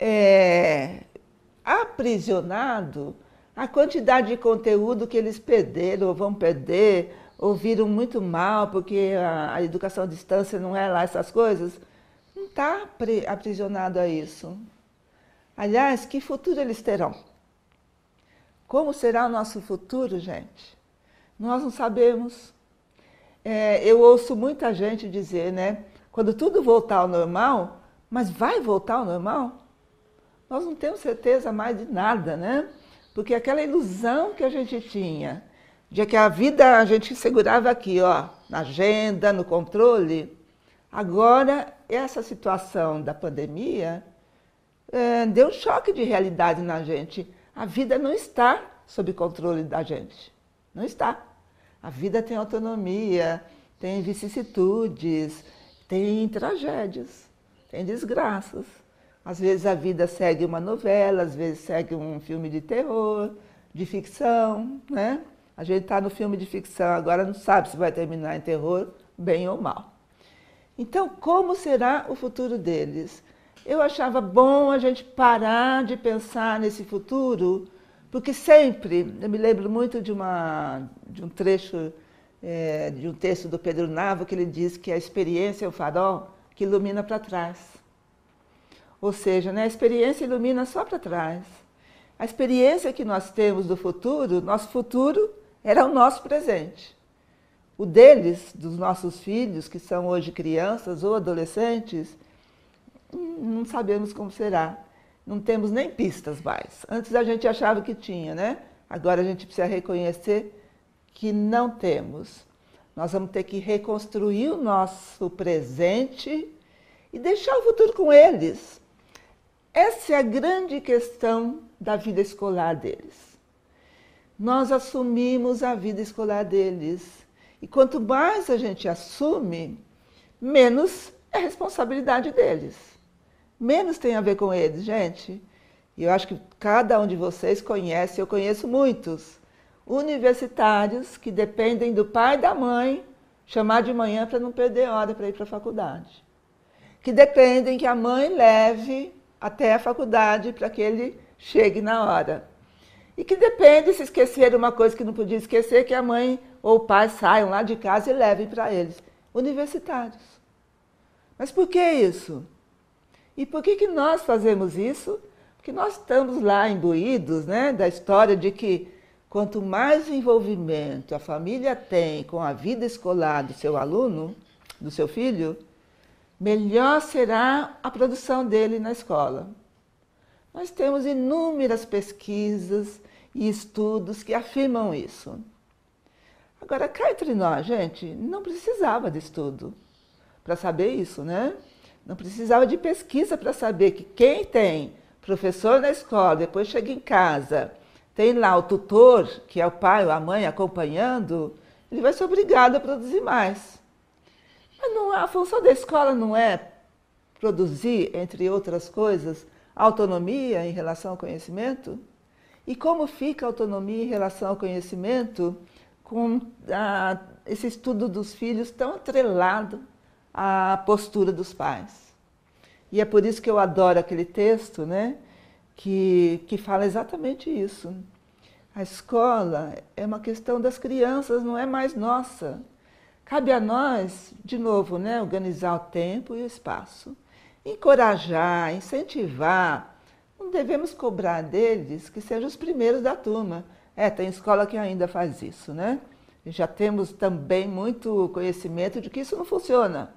é, aprisionado à quantidade de conteúdo que eles perderam ou vão perder, ou viram muito mal porque a, a educação à distância não é lá essas coisas está aprisionado a isso. Aliás, que futuro eles terão? Como será o nosso futuro, gente? Nós não sabemos. É, eu ouço muita gente dizer, né? Quando tudo voltar ao normal, mas vai voltar ao normal? Nós não temos certeza mais de nada, né? Porque aquela ilusão que a gente tinha de que a vida a gente segurava aqui, ó, na agenda, no controle, agora essa situação da pandemia é, deu um choque de realidade na gente. A vida não está sob controle da gente. Não está. A vida tem autonomia, tem vicissitudes, tem tragédias, tem desgraças. Às vezes a vida segue uma novela, às vezes segue um filme de terror, de ficção, né? A gente está no filme de ficção, agora não sabe se vai terminar em terror, bem ou mal. Então, como será o futuro deles? Eu achava bom a gente parar de pensar nesse futuro, porque sempre, eu me lembro muito de, uma, de um trecho é, de um texto do Pedro Navo que ele diz que a experiência é o farol que ilumina para trás. Ou seja, né, a experiência ilumina só para trás. A experiência que nós temos do futuro, nosso futuro era o nosso presente. O deles, dos nossos filhos, que são hoje crianças ou adolescentes, não sabemos como será. Não temos nem pistas mais. Antes a gente achava que tinha, né? Agora a gente precisa reconhecer que não temos. Nós vamos ter que reconstruir o nosso presente e deixar o futuro com eles. Essa é a grande questão da vida escolar deles. Nós assumimos a vida escolar deles e quanto mais a gente assume, menos é responsabilidade deles. Menos tem a ver com eles, gente. E eu acho que cada um de vocês conhece, eu conheço muitos, universitários que dependem do pai e da mãe chamar de manhã para não perder hora para ir para a faculdade. Que dependem que a mãe leve até a faculdade para que ele chegue na hora. e que depende se esquecer uma coisa que não podia esquecer, que a mãe ou o pai saiam lá de casa e levem para eles. Universitários. Mas por que isso? E por que, que nós fazemos isso? Porque nós estamos lá imbuídos né, da história de que quanto mais envolvimento a família tem com a vida escolar do seu aluno, do seu filho, melhor será a produção dele na escola. Nós temos inúmeras pesquisas e estudos que afirmam isso. Agora, cá entre nós, gente, não precisava de estudo para saber isso, né? Não precisava de pesquisa para saber que quem tem professor na escola, depois chega em casa, tem lá o tutor, que é o pai ou a mãe acompanhando, ele vai ser obrigado a produzir mais. Mas não, a função da escola não é produzir, entre outras coisas, autonomia em relação ao conhecimento? E como fica a autonomia em relação ao conhecimento com a, esse estudo dos filhos tão atrelado à postura dos pais? E é por isso que eu adoro aquele texto, né, que, que fala exatamente isso. A escola é uma questão das crianças, não é mais nossa. Cabe a nós, de novo, né, organizar o tempo e o espaço, encorajar, incentivar, não devemos cobrar deles que sejam os primeiros da turma. É, tem escola que ainda faz isso, né? E já temos também muito conhecimento de que isso não funciona.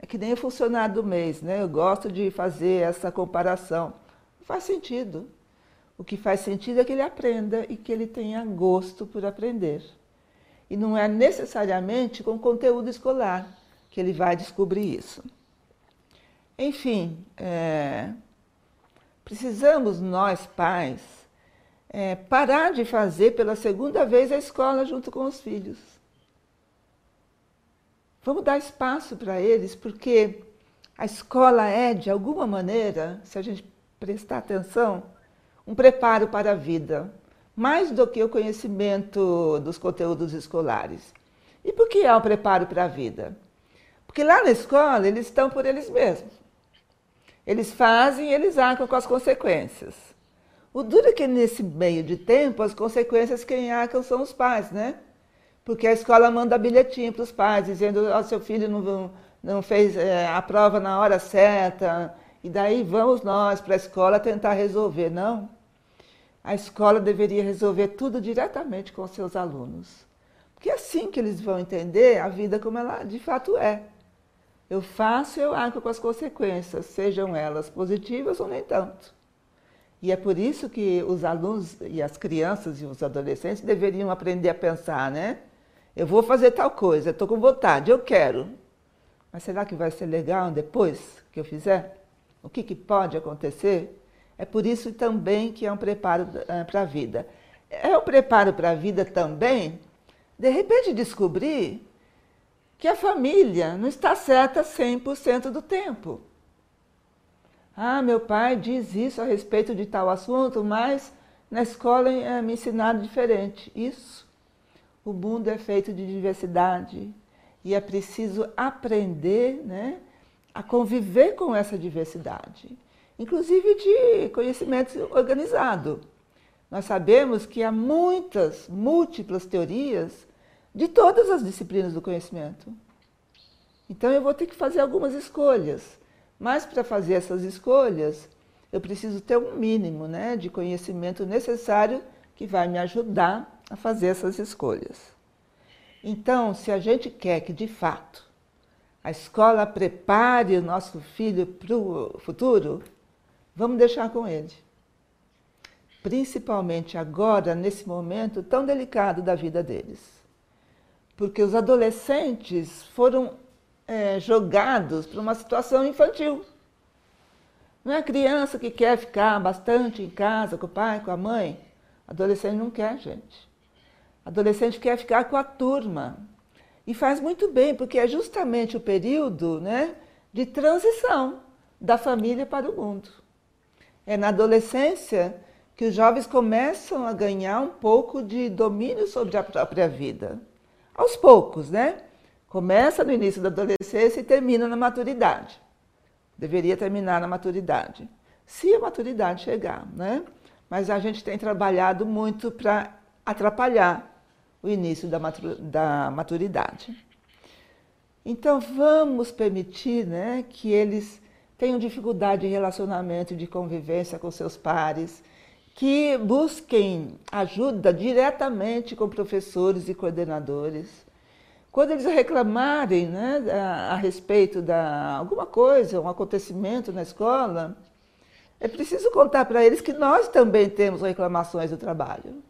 É que nem o funcionário do mês, né? Eu gosto de fazer essa comparação. Não faz sentido. O que faz sentido é que ele aprenda e que ele tenha gosto por aprender. E não é necessariamente com conteúdo escolar que ele vai descobrir isso. Enfim, é, Precisamos, nós pais, é, parar de fazer pela segunda vez a escola junto com os filhos. Vamos dar espaço para eles, porque a escola é, de alguma maneira, se a gente prestar atenção, um preparo para a vida, mais do que o conhecimento dos conteúdos escolares. E por que é um preparo para a vida? Porque lá na escola eles estão por eles mesmos. Eles fazem e eles arcam com as consequências. O duro é que nesse meio de tempo, as consequências quem arcam são os pais, né? Porque a escola manda bilhetinho para os pais, dizendo, oh, seu filho não, não fez é, a prova na hora certa, e daí vamos nós para a escola tentar resolver. Não. A escola deveria resolver tudo diretamente com seus alunos. Porque é assim que eles vão entender a vida como ela de fato é. Eu faço eu arco com as consequências, sejam elas positivas ou nem tanto. E é por isso que os alunos e as crianças e os adolescentes deveriam aprender a pensar, né? Eu vou fazer tal coisa, estou com vontade, eu quero. Mas será que vai ser legal depois que eu fizer? O que, que pode acontecer? É por isso também que é um preparo eh, para a vida. É um preparo para a vida também, de repente descobrir que a família não está certa 100% do tempo. Ah, meu pai diz isso a respeito de tal assunto, mas na escola é, me ensinaram diferente. Isso. O mundo é feito de diversidade e é preciso aprender né, a conviver com essa diversidade, inclusive de conhecimento organizado. Nós sabemos que há muitas, múltiplas teorias de todas as disciplinas do conhecimento. Então eu vou ter que fazer algumas escolhas. Mas para fazer essas escolhas, eu preciso ter um mínimo né, de conhecimento necessário que vai me ajudar a fazer essas escolhas. Então, se a gente quer que de fato a escola prepare o nosso filho para o futuro, vamos deixar com ele. Principalmente agora, nesse momento tão delicado da vida deles porque os adolescentes foram é, jogados para uma situação infantil. Não é a criança que quer ficar bastante em casa com o pai, com a mãe. Adolescente não quer, gente. Adolescente quer ficar com a turma. E faz muito bem, porque é justamente o período né, de transição da família para o mundo. É na adolescência que os jovens começam a ganhar um pouco de domínio sobre a própria vida aos poucos, né? Começa no início da adolescência e termina na maturidade. Deveria terminar na maturidade. Se a maturidade chegar, né? mas a gente tem trabalhado muito para atrapalhar o início da maturidade. Então vamos permitir né, que eles tenham dificuldade de relacionamento, de convivência com seus pares, que busquem ajuda diretamente com professores e coordenadores. Quando eles reclamarem né, a, a respeito de alguma coisa, um acontecimento na escola, é preciso contar para eles que nós também temos reclamações do trabalho.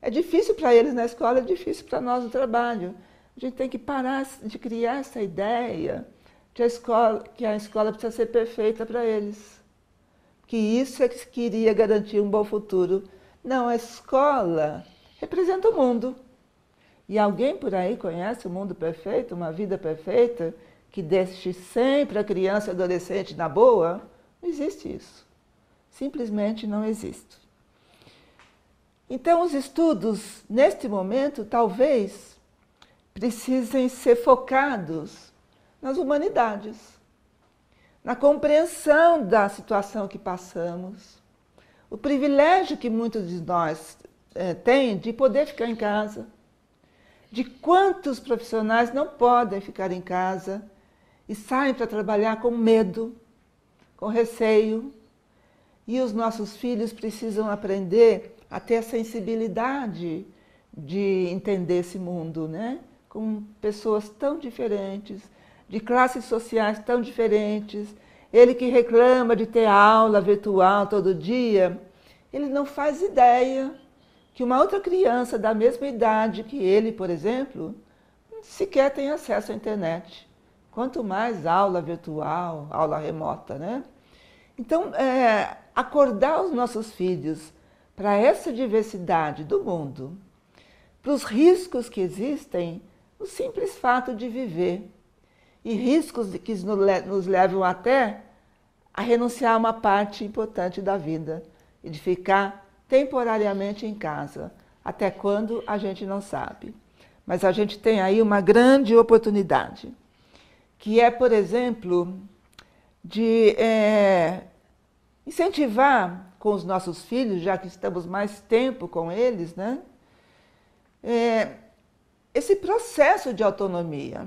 É difícil para eles na escola, é difícil para nós no trabalho. A gente tem que parar de criar essa ideia que a escola, que a escola precisa ser perfeita para eles. Que isso é que queria garantir um bom futuro. Não, a escola representa o mundo. E alguém por aí conhece o mundo perfeito, uma vida perfeita, que deixe sempre a criança e adolescente na boa? Não existe isso. Simplesmente não existe. Então, os estudos, neste momento, talvez precisem ser focados nas humanidades, na compreensão da situação que passamos, o privilégio que muitos de nós é, têm de poder ficar em casa, de quantos profissionais não podem ficar em casa e saem para trabalhar com medo, com receio. E os nossos filhos precisam aprender a ter a sensibilidade de entender esse mundo, né? com pessoas tão diferentes, de classes sociais tão diferentes. Ele que reclama de ter aula virtual todo dia, ele não faz ideia que uma outra criança da mesma idade que ele, por exemplo, sequer tem acesso à internet. Quanto mais aula virtual, aula remota, né? Então, é, acordar os nossos filhos para essa diversidade do mundo, para os riscos que existem o simples fato de viver. E riscos que nos levam até a renunciar a uma parte importante da vida e de ficar temporariamente em casa. Até quando a gente não sabe. Mas a gente tem aí uma grande oportunidade, que é, por exemplo, de é, incentivar com os nossos filhos, já que estamos mais tempo com eles, né? É, esse processo de autonomia.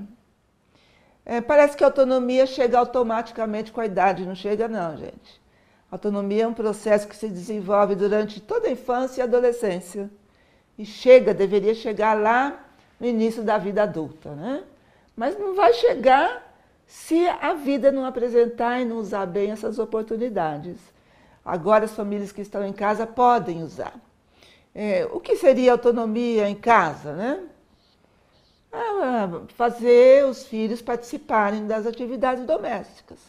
É, parece que a autonomia chega automaticamente com a idade, não chega não, gente. autonomia é um processo que se desenvolve durante toda a infância e adolescência. E chega, deveria chegar lá no início da vida adulta, né? Mas não vai chegar se a vida não apresentar e não usar bem essas oportunidades. Agora as famílias que estão em casa podem usar. É, o que seria autonomia em casa, né? Fazer os filhos participarem das atividades domésticas.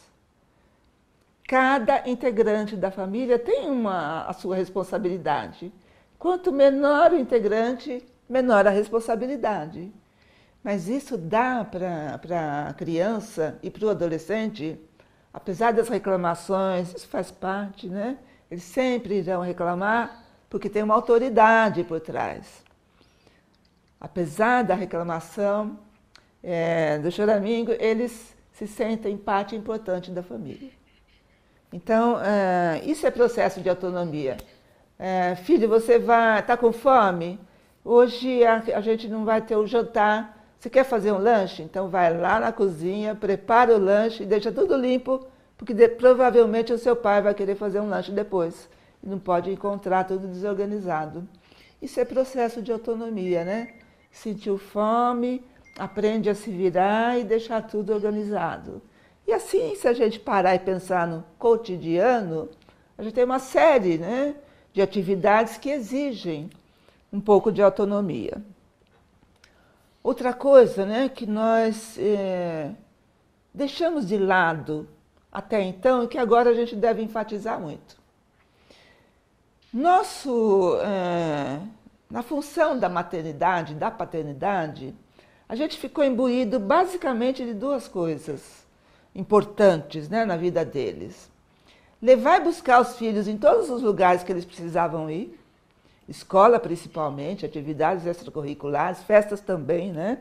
Cada integrante da família tem uma, a sua responsabilidade. Quanto menor o integrante, menor a responsabilidade. Mas isso dá para a criança e para o adolescente, apesar das reclamações, isso faz parte, né? Eles sempre irão reclamar porque tem uma autoridade por trás apesar da reclamação é, do choramingo, eles se sentem parte importante da família. Então, é, isso é processo de autonomia. É, filho, você vai, está com fome? Hoje a, a, gente não vai ter o jantar. Você quer fazer um lanche? Então vai lá na cozinha, prepara o lanche, deixa tudo limpo, porque de, provavelmente o seu pai vai querer fazer um lanche depois. E não pode encontrar tudo desorganizado. Isso é processo de autonomia, né? Sentiu fome, aprende a se virar e deixar tudo organizado. E assim, se a gente parar e pensar no cotidiano, a gente tem uma série né, de atividades que exigem um pouco de autonomia. Outra coisa né, que nós é, deixamos de lado até então e que agora a gente deve enfatizar muito. Nosso é, na função da maternidade, da paternidade, a gente ficou imbuído basicamente de duas coisas importantes né, na vida deles. Levar e buscar os filhos em todos os lugares que eles precisavam ir, escola principalmente, atividades extracurriculares, festas também, né?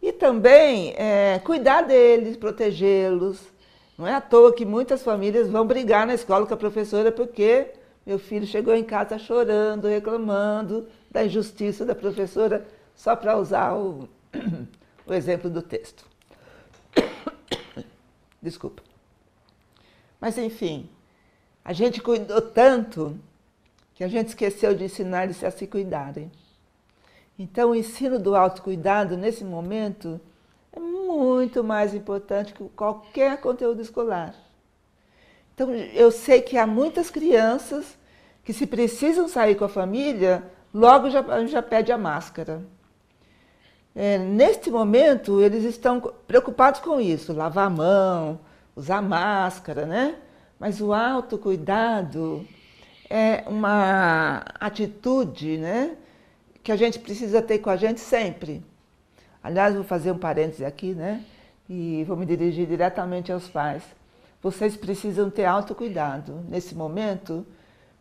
E também é, cuidar deles, protegê-los. Não é à toa que muitas famílias vão brigar na escola com a professora porque Meu filho chegou em casa chorando, reclamando da injustiça da professora, só para usar o, o exemplo do texto. Desculpa. Mas, enfim, a gente cuidou tanto que a gente esqueceu de ensinar eles a se cuidarem. Então, o ensino do autocuidado, nesse momento, é muito mais importante que qualquer conteúdo escolar. Então, eu sei que há muitas crianças que, se precisam sair com a família, logo já, já pede a máscara. É, neste momento, eles estão preocupados com isso, lavar a mão, usar máscara, né? Mas o autocuidado é uma atitude, né? Que a gente precisa ter com a gente sempre. Aliás, vou fazer um parêntese aqui, né? E vou me dirigir diretamente aos pais. Vocês precisam ter autocuidado nesse momento,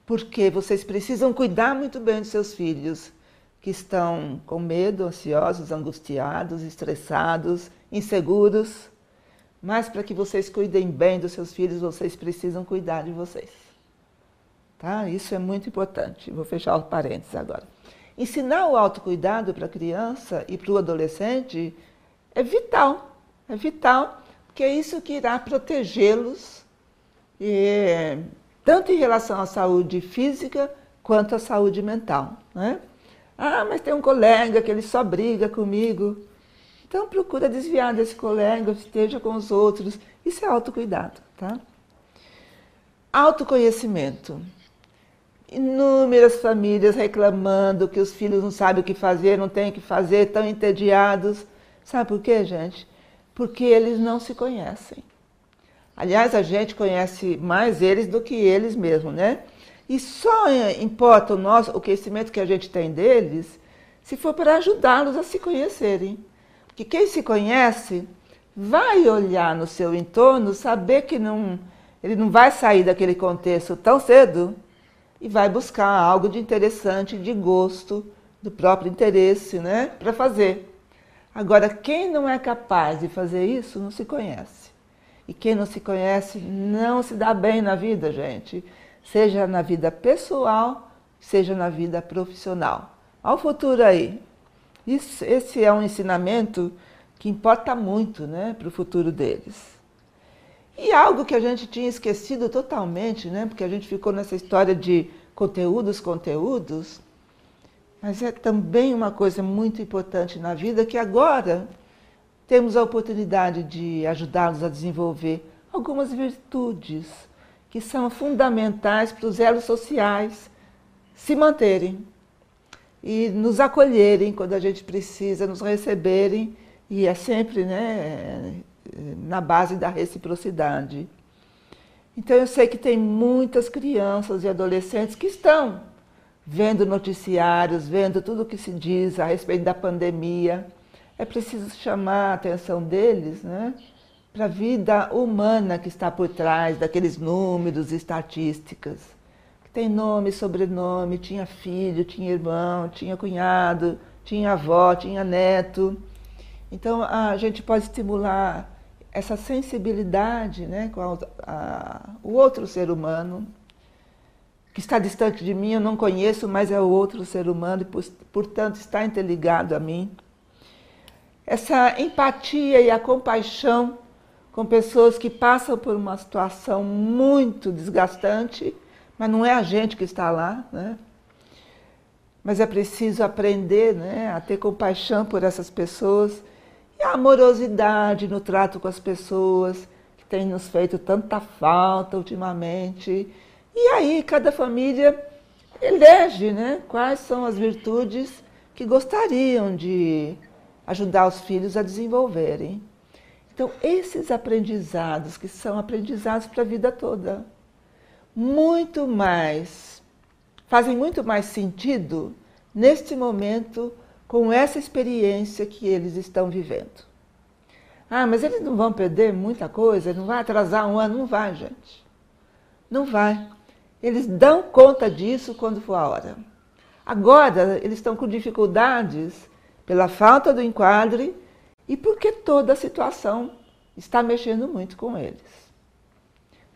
porque vocês precisam cuidar muito bem dos seus filhos, que estão com medo, ansiosos, angustiados, estressados, inseguros. Mas para que vocês cuidem bem dos seus filhos, vocês precisam cuidar de vocês. Tá? Isso é muito importante. Vou fechar os parênteses agora. Ensinar o autocuidado para a criança e para o adolescente é vital. É vital que é isso que irá protegê-los, tanto em relação à saúde física quanto à saúde mental. Né? Ah, mas tem um colega que ele só briga comigo. Então procura desviar desse colega, esteja com os outros. Isso é autocuidado, tá? Autoconhecimento. Inúmeras famílias reclamando que os filhos não sabem o que fazer, não têm o que fazer, estão entediados. Sabe por quê, gente? Porque eles não se conhecem. Aliás, a gente conhece mais eles do que eles mesmos, né? E só importa o nosso, o conhecimento que a gente tem deles, se for para ajudá-los a se conhecerem. Porque quem se conhece vai olhar no seu entorno, saber que não, ele não vai sair daquele contexto tão cedo e vai buscar algo de interessante, de gosto, do próprio interesse, né, para fazer. Agora, quem não é capaz de fazer isso não se conhece. E quem não se conhece não se dá bem na vida, gente. Seja na vida pessoal, seja na vida profissional. Ao futuro aí. Isso, esse é um ensinamento que importa muito né, para o futuro deles. E algo que a gente tinha esquecido totalmente, né, porque a gente ficou nessa história de conteúdos, conteúdos, mas é também uma coisa muito importante na vida que agora temos a oportunidade de ajudá-los a desenvolver algumas virtudes que são fundamentais para os elos sociais se manterem e nos acolherem quando a gente precisa, nos receberem, e é sempre né, na base da reciprocidade. Então eu sei que tem muitas crianças e adolescentes que estão vendo noticiários, vendo tudo o que se diz a respeito da pandemia. É preciso chamar a atenção deles né, para a vida humana que está por trás daqueles números e estatísticas. Que tem nome, sobrenome, tinha filho, tinha irmão, tinha cunhado, tinha avó, tinha neto. Então a gente pode estimular essa sensibilidade né, com a, a, o outro ser humano que está distante de mim, eu não conheço, mas é outro ser humano e, portanto, está interligado a mim. Essa empatia e a compaixão com pessoas que passam por uma situação muito desgastante, mas não é a gente que está lá, né? Mas é preciso aprender né, a ter compaixão por essas pessoas e a amorosidade no trato com as pessoas, que tem nos feito tanta falta ultimamente e aí cada família elege né, quais são as virtudes que gostariam de ajudar os filhos a desenvolverem. Então, esses aprendizados, que são aprendizados para a vida toda, muito mais, fazem muito mais sentido neste momento com essa experiência que eles estão vivendo. Ah, mas eles não vão perder muita coisa, não vai atrasar um ano, não vai, gente. Não vai. Eles dão conta disso quando for a hora. Agora, eles estão com dificuldades pela falta do enquadre e porque toda a situação está mexendo muito com eles.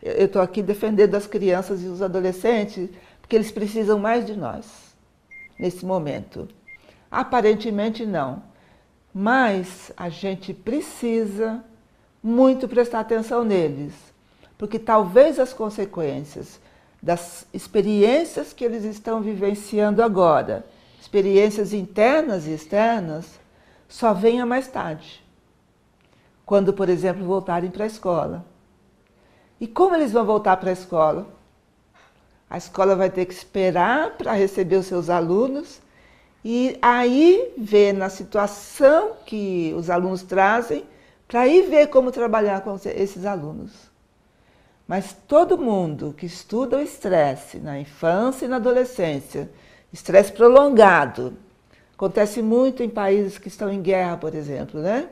Eu estou aqui defendendo as crianças e os adolescentes, porque eles precisam mais de nós nesse momento. Aparentemente não, mas a gente precisa muito prestar atenção neles, porque talvez as consequências das experiências que eles estão vivenciando agora, experiências internas e externas, só venha mais tarde. Quando, por exemplo, voltarem para a escola. E como eles vão voltar para a escola? A escola vai ter que esperar para receber os seus alunos e aí ver na situação que os alunos trazem, para aí ver como trabalhar com esses alunos. Mas todo mundo que estuda o estresse na infância e na adolescência, estresse prolongado, acontece muito em países que estão em guerra, por exemplo, né?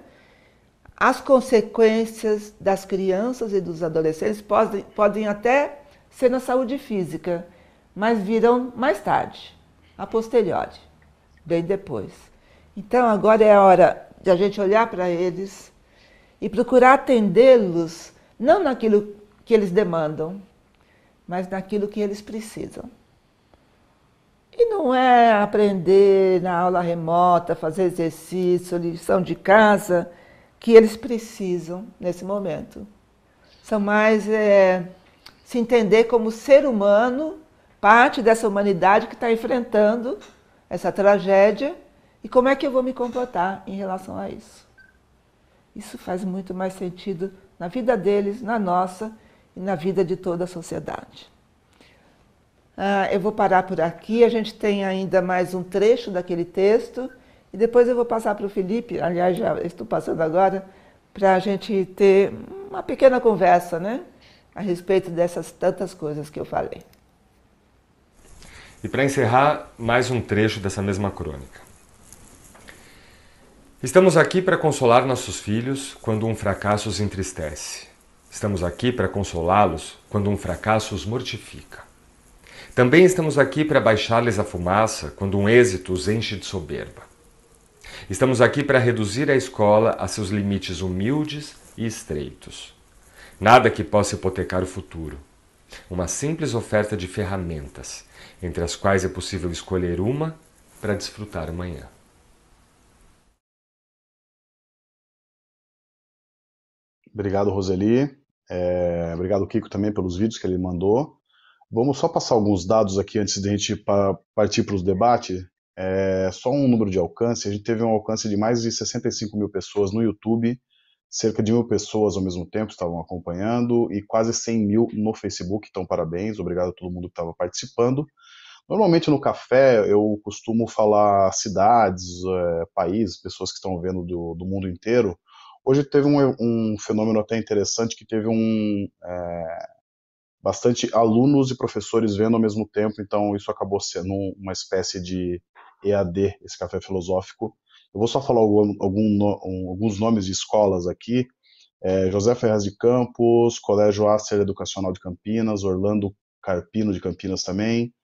As consequências das crianças e dos adolescentes podem, podem até ser na saúde física, mas virão mais tarde, a posteriori, bem depois. Então agora é a hora de a gente olhar para eles e procurar atendê-los, não naquilo que eles demandam, mas naquilo que eles precisam. E não é aprender na aula remota, fazer exercício, lição de casa, que eles precisam nesse momento. São mais é, se entender como ser humano, parte dessa humanidade que está enfrentando essa tragédia e como é que eu vou me comportar em relação a isso. Isso faz muito mais sentido na vida deles, na nossa e na vida de toda a sociedade. Ah, eu vou parar por aqui, a gente tem ainda mais um trecho daquele texto e depois eu vou passar para o Felipe, aliás, já estou passando agora, para a gente ter uma pequena conversa, né? a respeito dessas tantas coisas que eu falei. E para encerrar, mais um trecho dessa mesma crônica. Estamos aqui para consolar nossos filhos quando um fracasso os entristece. Estamos aqui para consolá-los quando um fracasso os mortifica. Também estamos aqui para baixar-lhes a fumaça quando um êxito os enche de soberba. Estamos aqui para reduzir a escola a seus limites humildes e estreitos Nada que possa hipotecar o futuro. Uma simples oferta de ferramentas, entre as quais é possível escolher uma para desfrutar amanhã. Obrigado, Roseli. É, obrigado, Kiko, também pelos vídeos que ele mandou. Vamos só passar alguns dados aqui antes de a gente partir para os debates. É, só um número de alcance. A gente teve um alcance de mais de 65 mil pessoas no YouTube cerca de mil pessoas ao mesmo tempo estavam acompanhando e quase 100 mil no Facebook. Então, parabéns, obrigado a todo mundo que estava participando. Normalmente no café eu costumo falar cidades, é, países, pessoas que estão vendo do, do mundo inteiro. Hoje teve um, um, fenômeno até interessante que teve um é, bastante alunos e professores vendo ao mesmo tempo. Então isso acabou sendo uma espécie de EAD, esse café filosófico, eu vou só falar algum, algum, alguns nomes de escolas aqui. É, José Ferraz de Campos, Colégio Acer Educacional de Campinas, Orlando Carpino de Campinas também,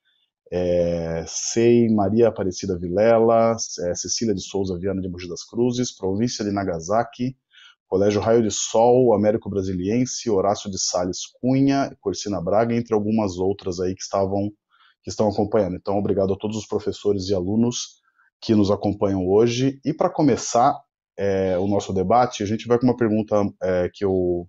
é, SEI Maria Aparecida Vilela, é, Cecília de Souza Viana de Mogi das Cruzes, Província de Nagasaki, Colégio Raio de Sol, Américo Brasiliense, Horácio de Sales Cunha, Corsina Braga, entre algumas outras aí que estavam que estão acompanhando. Então, obrigado a todos os professores e alunos que nos acompanham hoje. E para começar é, o nosso debate, a gente vai com uma pergunta é, que eu,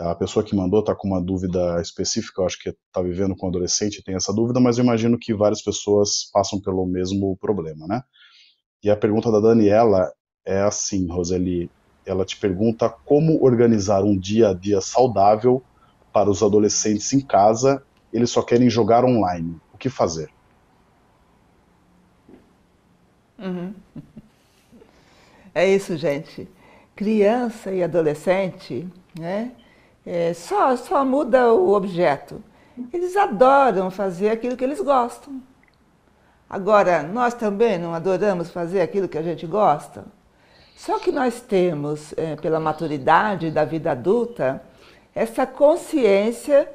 a pessoa que mandou está com uma dúvida específica, eu acho que está vivendo com adolescente tem essa dúvida, mas eu imagino que várias pessoas passam pelo mesmo problema, né? E a pergunta da Daniela é assim, Roseli, ela te pergunta como organizar um dia a dia saudável para os adolescentes em casa, eles só querem jogar online. O que fazer? Uhum. É isso, gente. Criança e adolescente, né? É, só, só muda o objeto. Eles adoram fazer aquilo que eles gostam. Agora, nós também não adoramos fazer aquilo que a gente gosta? Só que nós temos, é, pela maturidade da vida adulta, essa consciência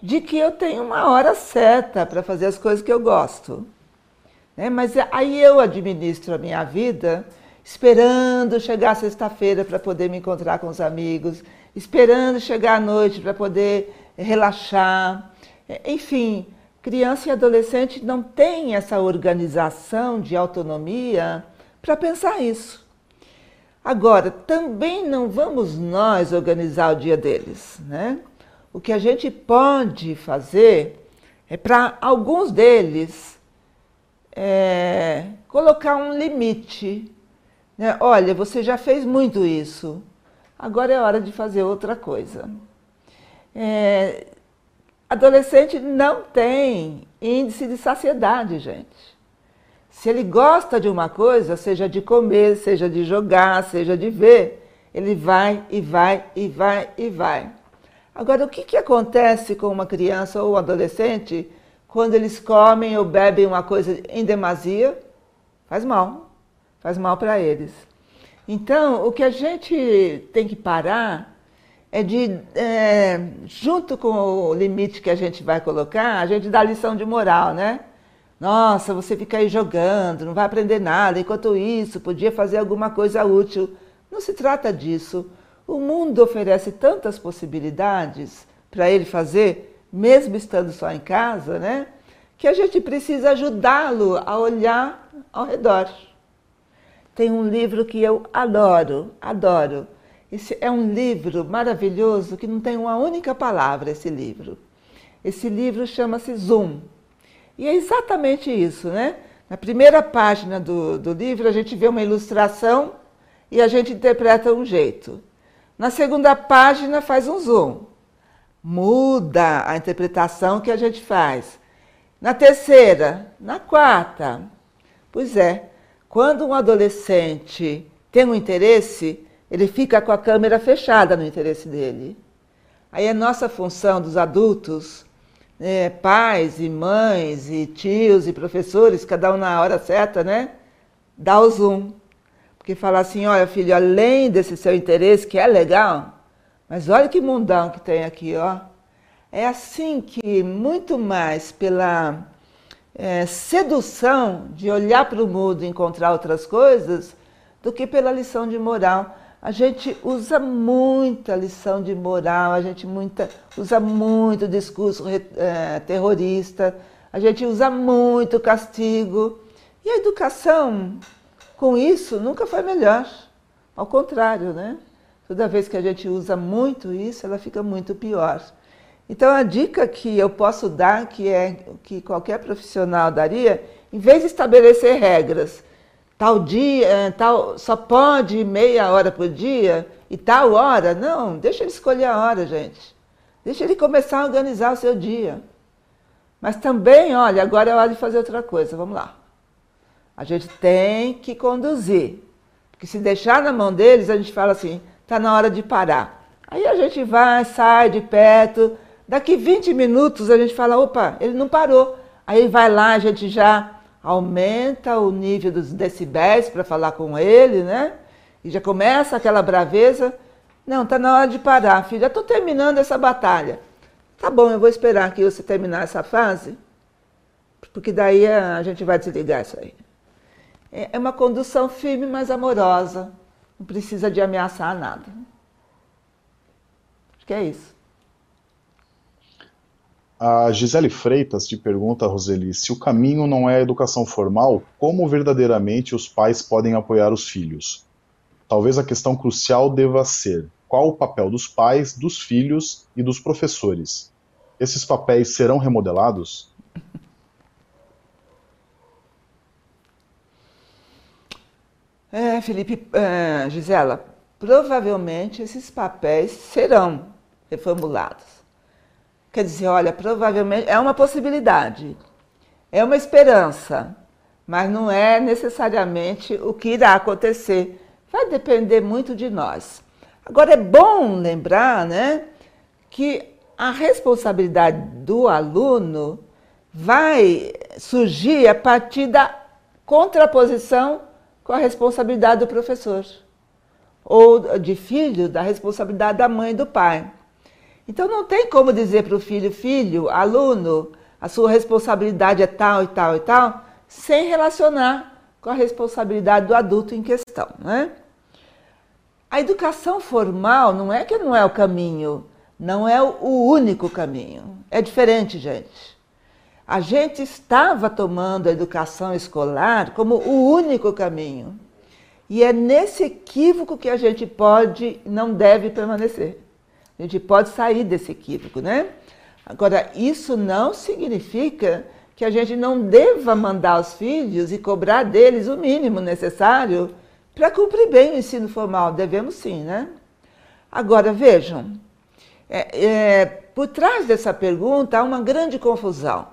de que eu tenho uma hora certa para fazer as coisas que eu gosto. Né? Mas aí eu administro a minha vida esperando chegar sexta-feira para poder me encontrar com os amigos, esperando chegar à noite para poder relaxar. É, enfim, criança e adolescente não têm essa organização de autonomia para pensar isso. Agora, também não vamos nós organizar o dia deles, né? O que a gente pode fazer é para alguns deles é, colocar um limite. Né? Olha, você já fez muito isso, agora é hora de fazer outra coisa. É, adolescente não tem índice de saciedade, gente. Se ele gosta de uma coisa, seja de comer, seja de jogar, seja de ver, ele vai e vai e vai e vai. Agora, o que, que acontece com uma criança ou um adolescente quando eles comem ou bebem uma coisa em demasia? Faz mal, faz mal para eles. Então, o que a gente tem que parar é de, é, junto com o limite que a gente vai colocar, a gente dá lição de moral, né? Nossa, você fica aí jogando, não vai aprender nada, enquanto isso, podia fazer alguma coisa útil. Não se trata disso. O mundo oferece tantas possibilidades para ele fazer, mesmo estando só em casa, né? Que a gente precisa ajudá-lo a olhar ao redor. Tem um livro que eu adoro, adoro. Esse é um livro maravilhoso que não tem uma única palavra, esse livro. Esse livro chama-se Zoom. E é exatamente isso, né? Na primeira página do, do livro, a gente vê uma ilustração e a gente interpreta um jeito. Na segunda página faz um zoom. Muda a interpretação que a gente faz. Na terceira, na quarta. Pois é, quando um adolescente tem um interesse, ele fica com a câmera fechada no interesse dele. Aí é nossa função dos adultos, né, pais e mães e tios e professores, cada um na hora certa, né? Dar o zoom. Porque falar assim, olha filho, além desse seu interesse, que é legal, mas olha que mundão que tem aqui, ó. É assim que, muito mais pela é, sedução de olhar para o mundo e encontrar outras coisas, do que pela lição de moral. A gente usa muita lição de moral, a gente muita, usa muito discurso é, terrorista, a gente usa muito castigo. E a educação com isso, nunca foi melhor. Ao contrário, né? Toda vez que a gente usa muito isso, ela fica muito pior. Então, a dica que eu posso dar, que é que qualquer profissional daria, em vez de estabelecer regras, tal dia, eh, tal, só pode meia hora por dia e tal hora, não, deixa ele escolher a hora, gente. Deixa ele começar a organizar o seu dia. Mas também, olha, agora é hora de fazer outra coisa, vamos lá. A gente tem que conduzir. Porque se deixar na mão deles, a gente fala assim, está na hora de parar. Aí a gente vai, sai de perto, daqui 20 minutos a gente fala, opa, ele não parou. Aí vai lá, a gente já aumenta o nível dos decibéis para falar com ele, né? E já começa aquela braveza. Não, está na hora de parar, filho. Já estou terminando essa batalha. Tá bom, eu vou esperar aqui você terminar essa fase, porque daí a gente vai desligar isso aí. É, é uma condução firme, mas amorosa. Não precisa de ameaçar nada. Acho que é isso. A Gisele Freitas te pergunta, Roseli, se o caminho não é a educação formal, como verdadeiramente os pais podem apoiar os filhos? Talvez a questão crucial deva ser qual o papel dos pais, dos filhos e dos professores. Esses papéis serão remodelados? É, Felipe, é, Gisela, provavelmente esses papéis serão reformulados. Quer dizer, olha, provavelmente é uma possibilidade, é uma esperança, mas não é necessariamente o que irá acontecer. Vai depender muito de nós. Agora é bom lembrar, né, que a responsabilidade do aluno vai surgir a partir da contraposição com a responsabilidade do professor, ou de filho, da responsabilidade da mãe e do pai. Então não tem como dizer para o filho, filho, aluno, a sua responsabilidade é tal e tal e tal, sem relacionar com a responsabilidade do adulto em questão. Né? A educação formal não é que não é o caminho, não é o único caminho. É diferente, gente. A gente estava tomando a educação escolar como o único caminho. E é nesse equívoco que a gente pode, não deve permanecer. A gente pode sair desse equívoco, né? Agora, isso não significa que a gente não deva mandar os filhos e cobrar deles o mínimo necessário para cumprir bem o ensino formal. Devemos sim, né? Agora, vejam, é, é, por trás dessa pergunta há uma grande confusão.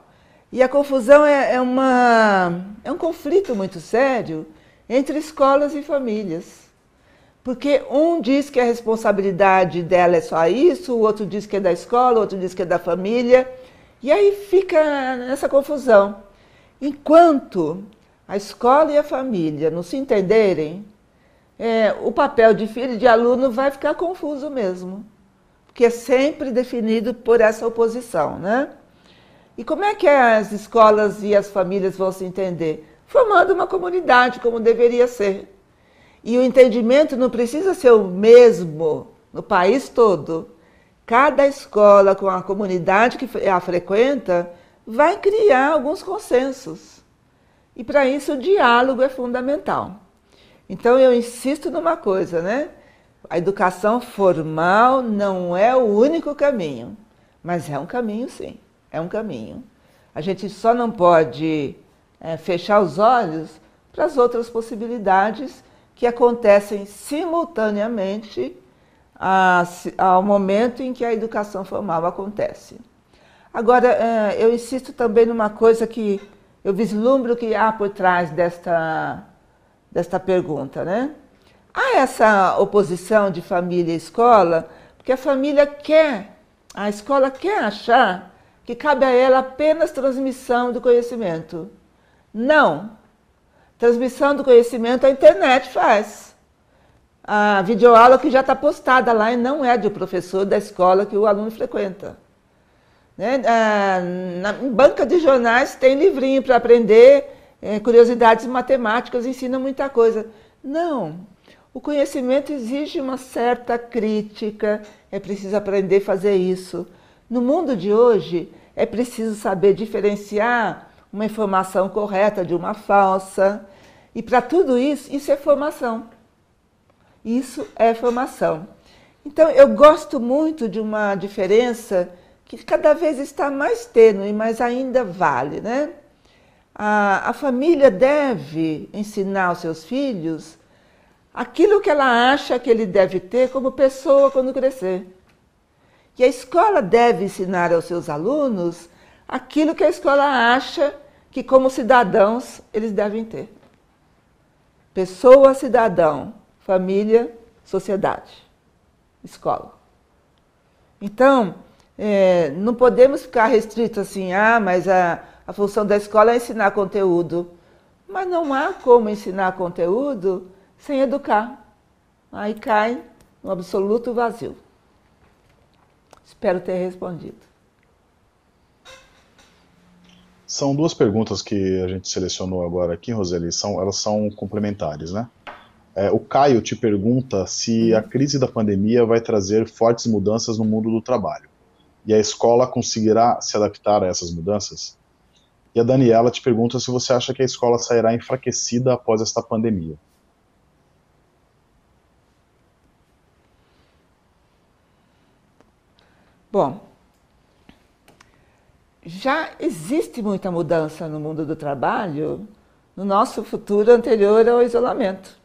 E a confusão é, é, uma, é um conflito muito sério entre escolas e famílias. Porque um diz que a responsabilidade dela é só isso, o outro diz que é da escola, o outro diz que é da família. E aí fica nessa confusão. Enquanto a escola e a família não se entenderem, é, o papel de filho e de aluno vai ficar confuso mesmo. Porque é sempre definido por essa oposição, né? E como é que as escolas e as famílias vão se entender? Formando uma comunidade, como deveria ser. E o entendimento não precisa ser o mesmo no país todo. Cada escola, com a comunidade que a frequenta, vai criar alguns consensos. E para isso o diálogo é fundamental. Então eu insisto numa coisa, né? A educação formal não é o único caminho, mas é um caminho sim, é um caminho. A gente só não pode é, fechar os olhos para as outras possibilidades que acontecem simultaneamente ao momento em que a educação formal acontece. Agora, eh, eu insisto também numa coisa que eu vislumbro que há por trás desta, desta pergunta, né? Há essa oposição de família e escola, porque a família quer, a escola quer achar que cabe a ela apenas transmissão do conhecimento. Não, Transmissão do conhecimento a internet faz. A videoaula que já está postada lá e não é do professor da escola que o aluno frequenta. Né? Ah, na banca de jornais tem livrinho para aprender é, curiosidades matemáticas, ensina muita coisa. Não. O conhecimento exige uma certa crítica, é preciso aprender a fazer isso. No mundo de hoje, é preciso saber diferenciar uma informação correta de uma falsa. E para tudo isso, isso é formação. Isso é formação. Então, eu gosto muito de uma diferença que cada vez está mais tênue, mas ainda vale, né? A, a família deve ensinar aos seus filhos aquilo que ela acha que ele deve ter como pessoa quando crescer. E a escola deve ensinar aos seus alunos aquilo que a escola acha que, como cidadãos, eles devem ter: pessoa, cidadão, família, sociedade, escola. Então, é, não podemos ficar restritos assim, ah, mas a, a função da escola é ensinar conteúdo. Mas não há como ensinar conteúdo sem educar. Aí cai no absoluto vazio. Espero ter respondido. São duas perguntas que a gente selecionou agora aqui, Roseli, são, elas são complementares, né? É, o Caio te pergunta se a crise da pandemia vai trazer fortes mudanças no mundo do trabalho e a escola conseguirá se adaptar a essas mudanças? E a Daniela te pergunta se você acha que a escola sairá enfraquecida após esta pandemia. Bom, já existe muita mudança no mundo do trabalho no nosso futuro anterior ao isolamento.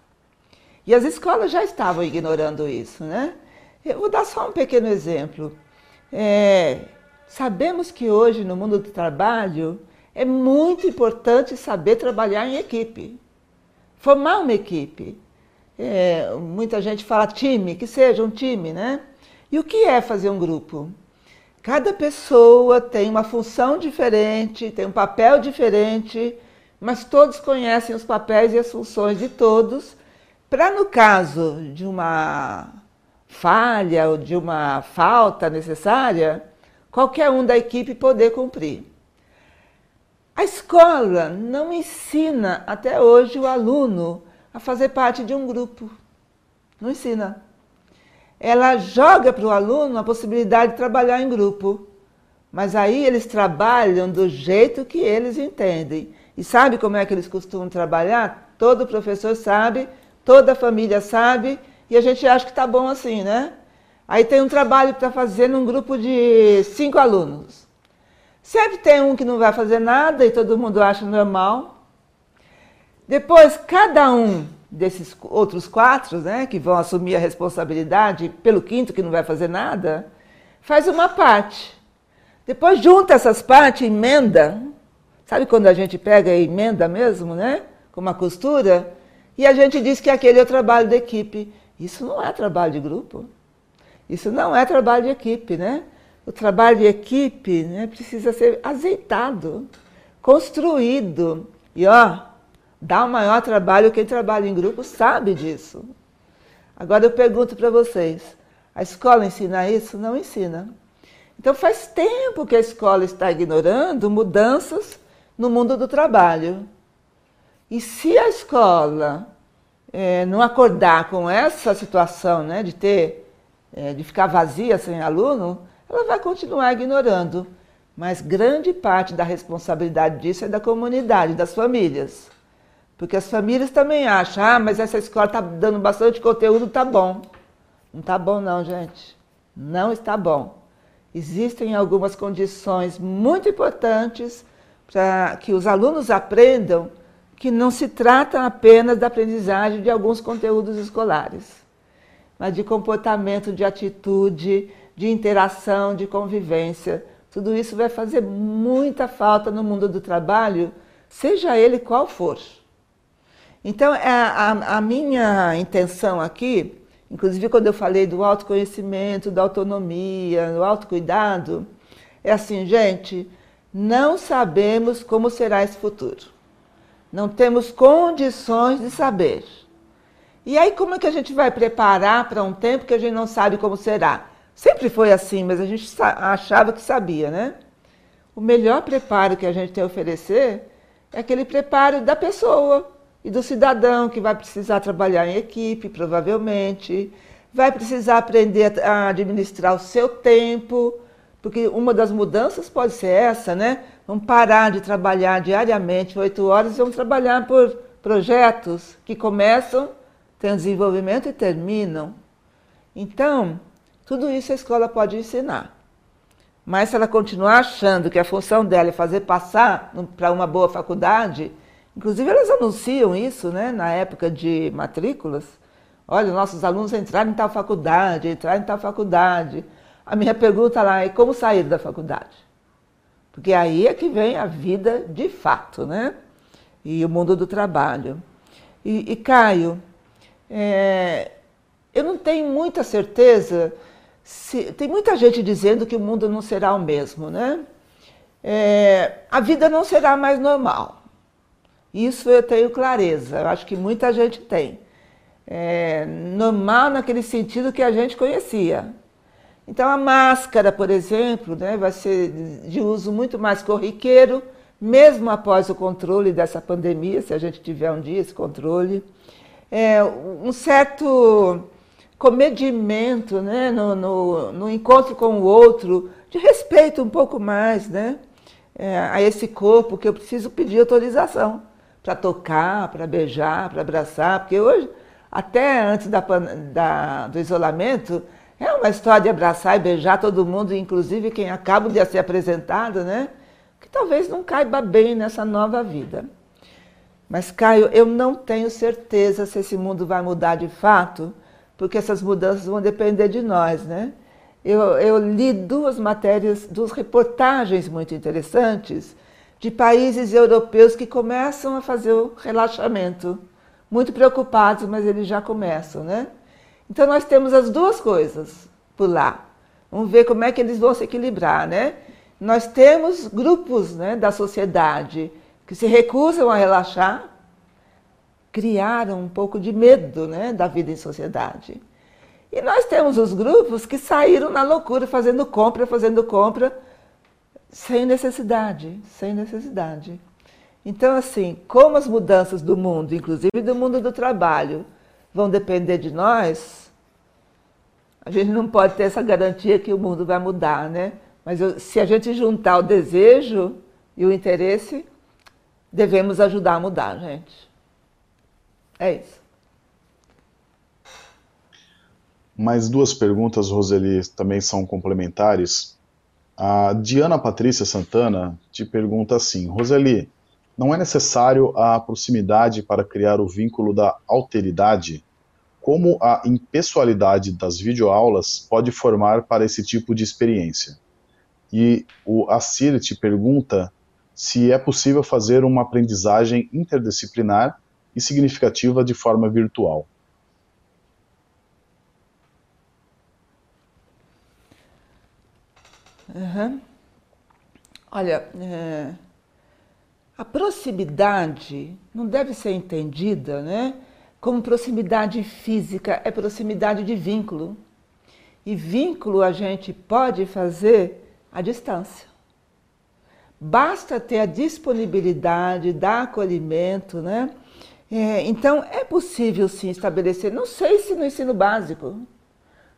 E as escolas já estavam ignorando isso, né? Eu vou dar só um pequeno exemplo. É, sabemos que hoje no mundo do trabalho é muito importante saber trabalhar em equipe, formar uma equipe. É, muita gente fala time, que seja um time, né? E o que é fazer um grupo? Cada pessoa tem uma função diferente, tem um papel diferente, mas todos conhecem os papéis e as funções de todos, para no caso de uma falha ou de uma falta necessária, qualquer um da equipe poder cumprir. A escola não ensina até hoje o aluno a fazer parte de um grupo. Não ensina ela joga para o aluno a possibilidade de trabalhar em grupo. Mas aí eles trabalham do jeito que eles entendem. E sabe como é que eles costumam trabalhar? Todo professor sabe, toda família sabe, e a gente acha que está bom assim, né? Aí tem um trabalho para fazer num grupo de cinco alunos. Sempre tem um que não vai fazer nada e todo mundo acha normal. Depois, cada um desses outros quatro, né, que vão assumir a responsabilidade pelo quinto que não vai fazer nada, faz uma parte. Depois junta essas partes, emenda. Sabe quando a gente pega e emenda mesmo, né? Com uma costura? E a gente diz que aquele é o trabalho da equipe. Isso não é trabalho de grupo. Isso não é trabalho de equipe, né? O trabalho de equipe né, precisa ser azeitado, construído. E ó, dá o maior trabalho quem trabalha em grupo sabe disso. Agora eu pergunto para vocês: a escola ensina isso? Não ensina. Então faz tempo que a escola está ignorando mudanças no mundo do trabalho. E se a escola é, não acordar com essa situação né, de ter, é, de ficar vazia sem aluno, ela vai continuar ignorando. Mas grande parte da responsabilidade disso é da comunidade, das famílias. Porque as famílias também acham, ah, mas essa escola está dando bastante conteúdo, tá bom. Não está bom não, gente. Não está bom existem algumas condições muito importantes para que os alunos aprendam que não se trata apenas da aprendizagem de alguns conteúdos escolares, mas de comportamento, de atitude, de interação, de convivência. Tudo isso vai fazer muita falta no mundo do trabalho, seja ele qual for. Então, é, a, a minha intenção aqui Inclusive, quando eu falei do autoconhecimento, da autonomia, do autocuidado, é assim, gente, não sabemos como será esse futuro. Não temos condições de saber. E aí, como é que a gente vai preparar para um tempo que a gente não sabe como será? Sempre foi assim, mas a gente achava que sabia, né? O melhor preparo que a gente tem a oferecer é aquele preparo da pessoa, e do cidadão que vai precisar trabalhar em equipe, provavelmente, vai precisar aprender a administrar o seu tempo, porque uma das mudanças pode ser essa, né? Vamos parar de trabalhar diariamente oito horas e vamos trabalhar por projetos que começam, têm desenvolvimento e terminam. Então, tudo isso a escola pode ensinar. Mas se ela continuar achando que a função dela é fazer passar para uma boa faculdade, Inclusive, elas anunciam isso né, na época de matrículas. Olha, nossos alunos entraram em tal faculdade, entraram em tal faculdade. A minha pergunta lá é como sair da faculdade? Porque aí é que vem a vida de fato, né? E o mundo do trabalho. E, e Caio, é, eu não tenho muita certeza. Se, tem muita gente dizendo que o mundo não será o mesmo, né? É, a vida não será mais normal. Isso eu tenho clareza, eu acho que muita gente tem. É normal naquele sentido que a gente conhecia. Então a máscara, por exemplo, né, vai ser de uso muito mais corriqueiro, mesmo após o controle dessa pandemia, se a gente tiver um dia esse controle. É, um certo comedimento né, no, no, no, encontro com o outro, de respeito um pouco mais né, é, a esse corpo que eu preciso pedir autorização para tocar, para beijar, para abraçar, porque hoje, até antes da, da, do isolamento, é uma história de abraçar e beijar todo mundo, inclusive quem acaba de ser apresentado, né? Que talvez não caiba bem nessa nova vida. Mas, Caio, eu não tenho certeza se esse mundo vai mudar de fato, porque essas mudanças vão depender de nós, né? Eu, eu li duas matérias, duas reportagens muito interessantes de países europeus que começam a fazer o relaxamento. Muito preocupados, mas eles já começam, né? Então nós temos as duas coisas por lá. Vamos ver como é que eles vão se equilibrar, né? Nós temos grupos né, da sociedade que se recusam a relaxar, criaram um pouco de medo né, da vida em sociedade. E nós temos os grupos que saíram na loucura, fazendo compra, fazendo compra, sem necessidade, sem necessidade. Então, assim, como as mudanças do mundo, inclusive do mundo do trabalho, vão depender de nós, a gente não pode ter essa garantia que o mundo vai mudar, né? Mas eu, se a gente juntar o desejo e o interesse, devemos ajudar a mudar, gente. É isso. Mais duas perguntas, Roseli, também são complementares. A Diana Patrícia Santana te pergunta assim: Roseli, não é necessário a proximidade para criar o vínculo da alteridade? Como a impessoalidade das videoaulas pode formar para esse tipo de experiência? E o Assir te pergunta se é possível fazer uma aprendizagem interdisciplinar e significativa de forma virtual. Uhum. Olha, é, a proximidade não deve ser entendida né, como proximidade física, é proximidade de vínculo. E vínculo a gente pode fazer à distância. Basta ter a disponibilidade, dar acolhimento, né? É, então é possível sim estabelecer, não sei se no ensino básico,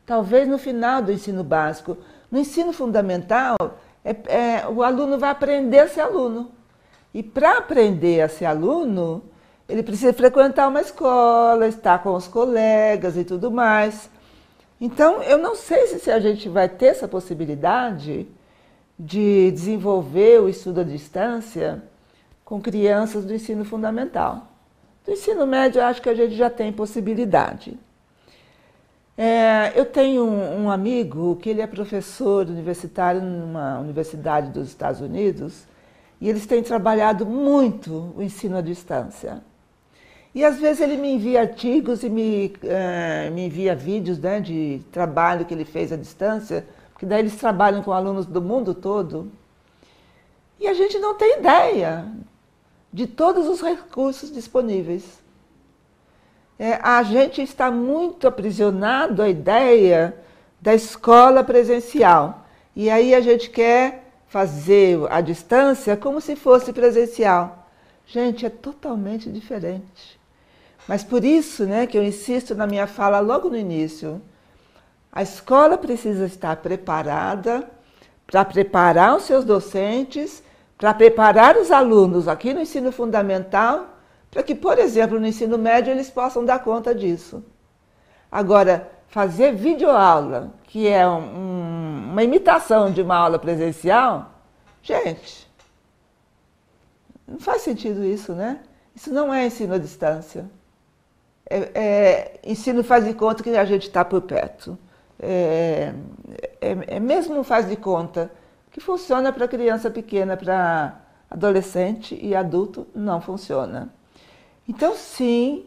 talvez no final do ensino básico, no ensino fundamental, é, é, o aluno vai aprender a ser aluno. E para aprender a ser aluno, ele precisa frequentar uma escola, estar com os colegas e tudo mais. Então, eu não sei se, se a gente vai ter essa possibilidade de desenvolver o estudo à distância com crianças do ensino fundamental. Do ensino médio, acho que a gente já tem possibilidade. É, eu tenho um, um, amigo que ele é professor universitário numa universidade dos Estados Unidos e eles têm trabalhado muito o ensino à distância. E às vezes ele me envia artigos e me, é, me envia vídeos né, de trabalho que ele fez à distância, porque daí eles trabalham com alunos do mundo todo. E a gente não tem ideia de todos os recursos disponíveis é, a gente está muito aprisionado à ideia da escola presencial. E aí a gente quer fazer a distância como se fosse presencial. Gente, é totalmente diferente. Mas por isso né, que eu insisto na minha fala logo no início. A escola precisa estar preparada para preparar os seus docentes, para preparar os alunos aqui no ensino fundamental para que, por exemplo, no ensino médio eles possam dar conta disso. Agora, fazer videoaula, que é um, uma imitação de uma aula presencial, gente, não faz sentido isso, né? Isso não é ensino à distância. É, é, ensino faz de conta que a gente está por perto. É, é, é mesmo faz de conta que funciona para criança pequena, para adolescente e adulto, não funciona. Então, sim,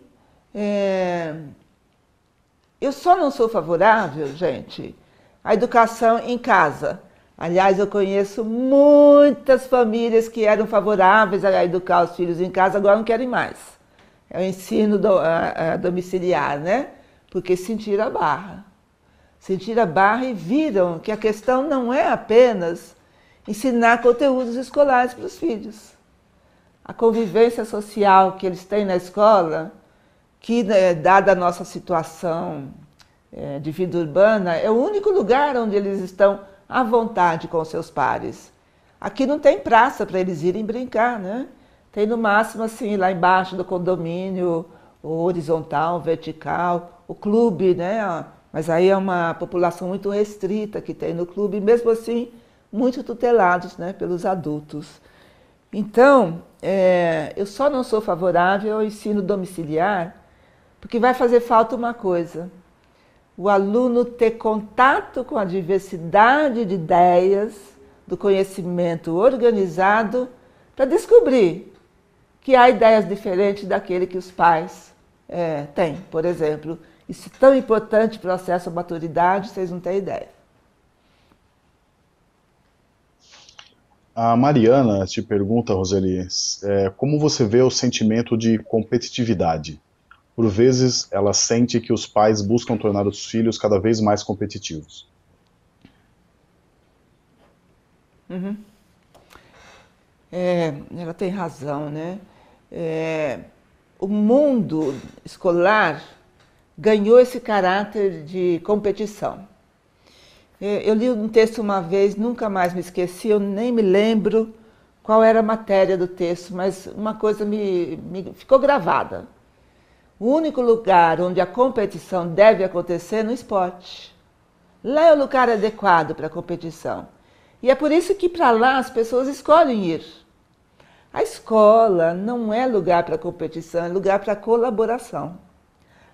é... eu só não sou favorável, gente, à educação em casa. Aliás, eu conheço muitas famílias que eram favoráveis a educar os filhos em casa, agora não querem mais. É o ensino do, a, a domiciliar, né? Porque sentiram a barra. Sentiram a barra e viram que a questão não é apenas ensinar conteúdos escolares para os filhos a convivência social que eles têm na escola, que, né, dada a nossa situação é, de vida urbana, é o único lugar onde eles estão à vontade com seus pares. Aqui não tem praça para eles irem brincar, né? Tem no máximo assim, lá embaixo do condomínio, o horizontal, o vertical, o clube, né? Mas aí é uma população muito restrita que tem no clube, mesmo assim, muito tutelados né, pelos adultos. Então, é, eu só não sou favorável ao ensino domiciliar, porque vai fazer falta uma coisa: o aluno ter contato com a diversidade de ideias, do conhecimento organizado, para descobrir que há ideias diferentes daquele que os pais é, têm. Por exemplo, isso é tão importante para o acesso à maturidade, vocês não têm ideia. A Mariana te pergunta, Roseli, é, como você vê o sentimento de competitividade? Por vezes, ela sente que os pais buscam tornar os filhos cada vez mais competitivos. Uhum. É, ela tem razão, né? É, o mundo escolar ganhou esse caráter de competição. Eu li um texto uma vez, nunca mais me esqueci, eu nem me lembro qual era a matéria do texto, mas uma coisa me, me ficou gravada. O único lugar onde a competição deve acontecer é no esporte. Lá é o lugar adequado para a competição. E é por isso que para lá as pessoas escolhem ir. A escola não é lugar para competição, é lugar para colaboração.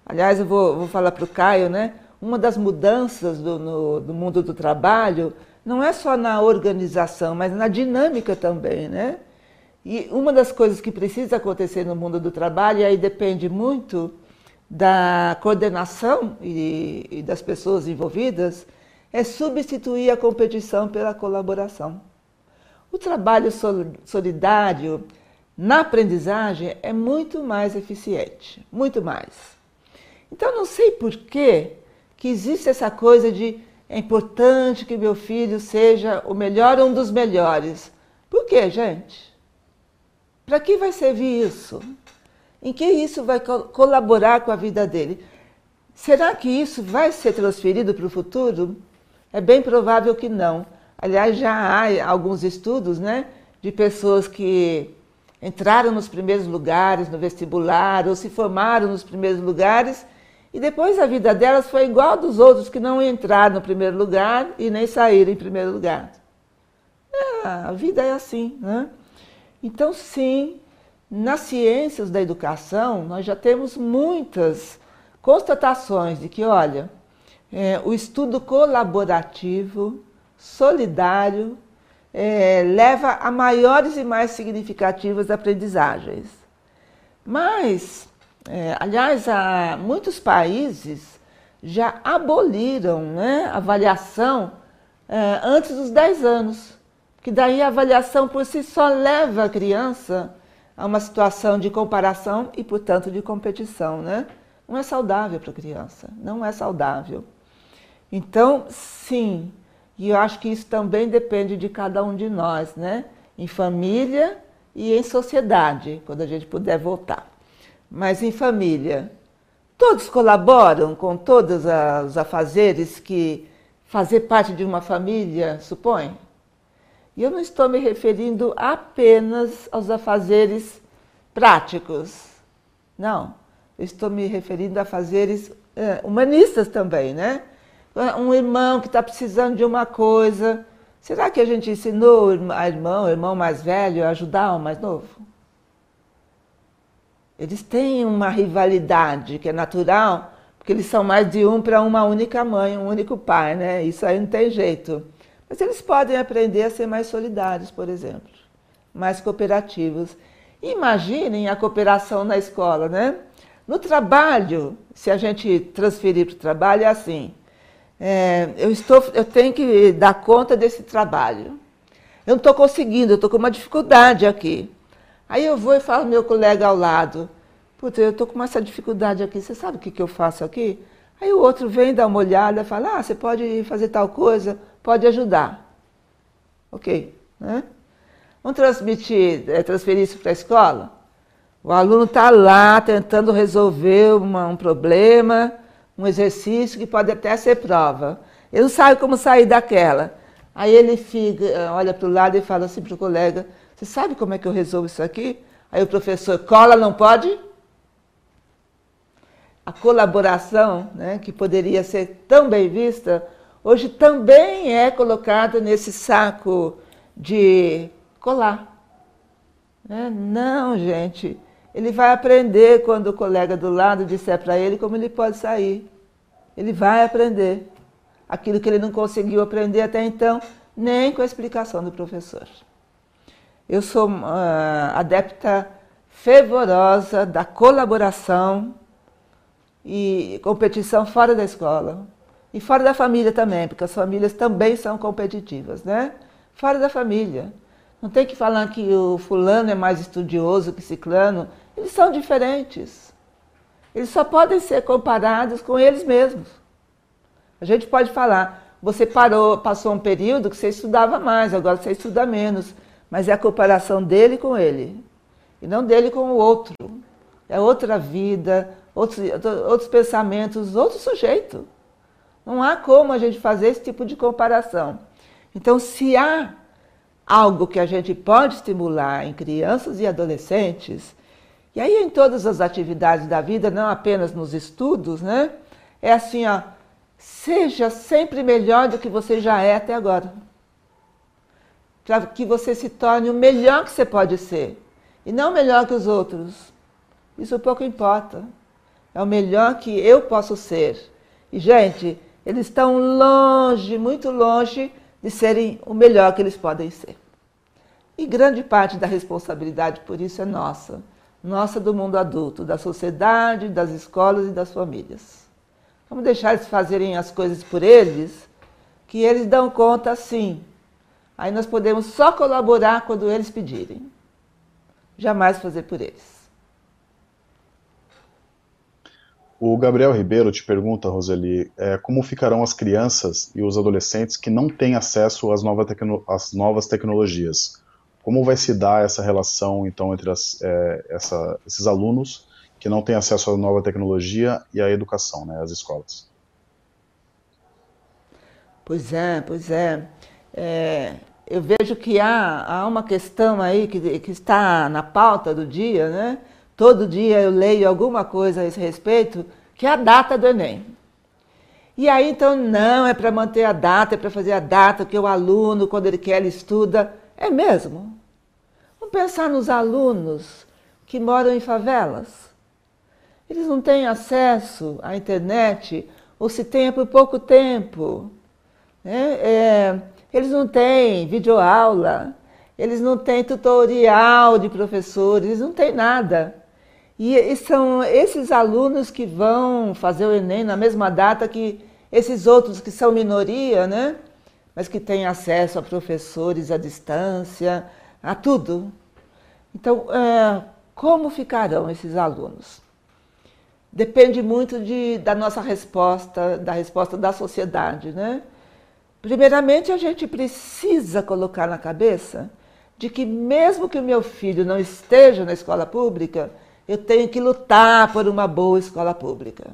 Aliás, eu vou, vou falar para o Caio, né? Uma das mudanças do, no, do mundo do trabalho não é só na organização, mas na dinâmica também, né? E uma das coisas que precisa acontecer no mundo do trabalho, e aí depende muito da coordenação e, e das pessoas envolvidas, é substituir a competição pela colaboração. O trabalho solidário na aprendizagem é muito mais eficiente, muito mais. Então não sei por que que existe essa coisa de é importante que meu filho seja o melhor um dos melhores. Por quê, gente? Para que vai servir isso? Em que isso vai colaborar com a vida dele? Será que isso vai ser transferido para o futuro? É bem provável que não. Aliás, já há alguns estudos né, de pessoas que entraram nos primeiros lugares no vestibular ou se formaram nos primeiros lugares e depois a vida delas foi igual dos outros que não entraram no primeiro lugar e nem saíram em primeiro lugar. É, a vida é assim, né? Então, sim, nas ciências da educação, nós já temos muitas constatações de que, olha, é, o estudo colaborativo, solidário, é, leva a maiores e mais significativas aprendizagens. Mas, é, aliás, há muitos países já aboliram né, a avaliação é, antes dos 10 anos que daí a avaliação por si só leva a criança a uma situação de comparação e, portanto, de competição, né? Não é saudável para a criança, não é saudável. Então, sim, e eu acho que isso também depende de cada um de nós, né? Em família e em sociedade, quando a gente puder voltar. Mas em família, todos colaboram com todos os afazeres que fazer parte de uma família supõe? E eu não estou me referindo apenas aos afazeres práticos. Não, eu estou me referindo a afazeres é, humanistas também, né? Um irmão que está precisando de uma coisa. Será que a gente ensinou a irmão, o irmão mais velho, a ajudar o mais novo? Eles têm uma rivalidade que é natural, porque eles são mais de um para uma única mãe, um único pai, né? Isso aí não tem jeito. Mas eles podem aprender a ser mais solidários, por exemplo, mais cooperativos. Imaginem a cooperação na escola, né? No trabalho, se a gente transferir para o trabalho, é assim: é, eu, estou, eu tenho que dar conta desse trabalho. Eu não estou conseguindo, eu estou com uma dificuldade aqui. Aí eu vou e falo meu colega ao lado: Puta, eu estou com essa dificuldade aqui, você sabe o que, que eu faço aqui? Aí o outro vem, dá uma olhada fala: Ah, você pode fazer tal coisa pode ajudar. Ok. Né? Vamos transmitir, é, transferir isso para a escola? O aluno está lá tentando resolver uma, um problema, um exercício que pode até ser prova. Ele não sabe como sair daquela. Aí ele fica, olha para o lado e fala assim para o colega: Você sabe como é que eu resolvo isso aqui? Aí o professor, cola não pode? A colaboração, né, que poderia ser tão bem vista, hoje também é colocada nesse saco de colar. Né? Não, gente. Ele vai aprender quando o colega do lado disser para ele como ele pode sair. Ele vai aprender aquilo que ele não conseguiu aprender até então, nem com a explicação do professor. Eu sou uh, adepta fervorosa da colaboração e competição fora da escola. E fora da família também, porque as famílias também são competitivas, né? Fora da família. Não tem que falar que o fulano é mais estudioso que ciclano. Eles são diferentes. Eles só podem ser comparados com eles mesmos. A gente pode falar, você parou, passou um período que você estudava mais, agora você estuda menos. Mas é a comparação dele com ele. E não dele com o outro. É outra vida, outros, outros pensamentos, outro sujeito. Não há como a gente fazer esse tipo de comparação. Então, se há algo que a gente pode estimular em crianças e adolescentes, e aí em todas as atividades da vida, não apenas nos estudos, né? É assim, ó, seja sempre melhor do que você já é até agora. Para que você se torne o melhor que você pode ser. E não melhor que os outros. Isso pouco importa. É o melhor que eu posso ser. E, gente, eles estão longe, muito longe de serem o melhor que eles podem ser. E grande parte da responsabilidade por isso é nossa, nossa do mundo adulto, da sociedade, das escolas e das famílias. Vamos deixar eles fazerem as coisas por eles, que eles dão conta sim. Aí nós podemos só colaborar quando eles pedirem. Jamais fazer por eles. O Gabriel Ribeiro te pergunta, Roseli, é, como ficarão as crianças e os adolescentes que não têm acesso às, nova tecno às novas tecnologias? Como vai se dar essa relação, então, entre as, é, essa, esses alunos que não têm acesso à nova tecnologia e à educação, né, as escolas? Pois é, pois é. É eu vejo que há, há uma questão aí que, que está na pauta do dia, né? Todo dia eu leio alguma coisa a esse respeito, que é a data do Enem. E aí, então, não, é para manter a data, é para fazer a data, que o aluno, quando ele quer, ele estuda. É mesmo? Vamos pensar nos alunos que moram em favelas. Eles não têm acesso à internet, ou se tem é por pouco tempo. Né? É, eles não têm videoaula, eles não têm tutorial de professores, eles não têm nada. E, e são esses alunos que vão fazer o Enem na mesma data que esses outros que são minoria, né? Mas que têm acesso a professores à distância, a tudo. Então, é, como ficarão esses alunos? Depende muito de, da nossa resposta, da resposta da sociedade, né? Primeiramente, a gente precisa colocar na cabeça de que mesmo que o meu filho não esteja na escola pública, eu tenho que lutar por uma boa escola pública.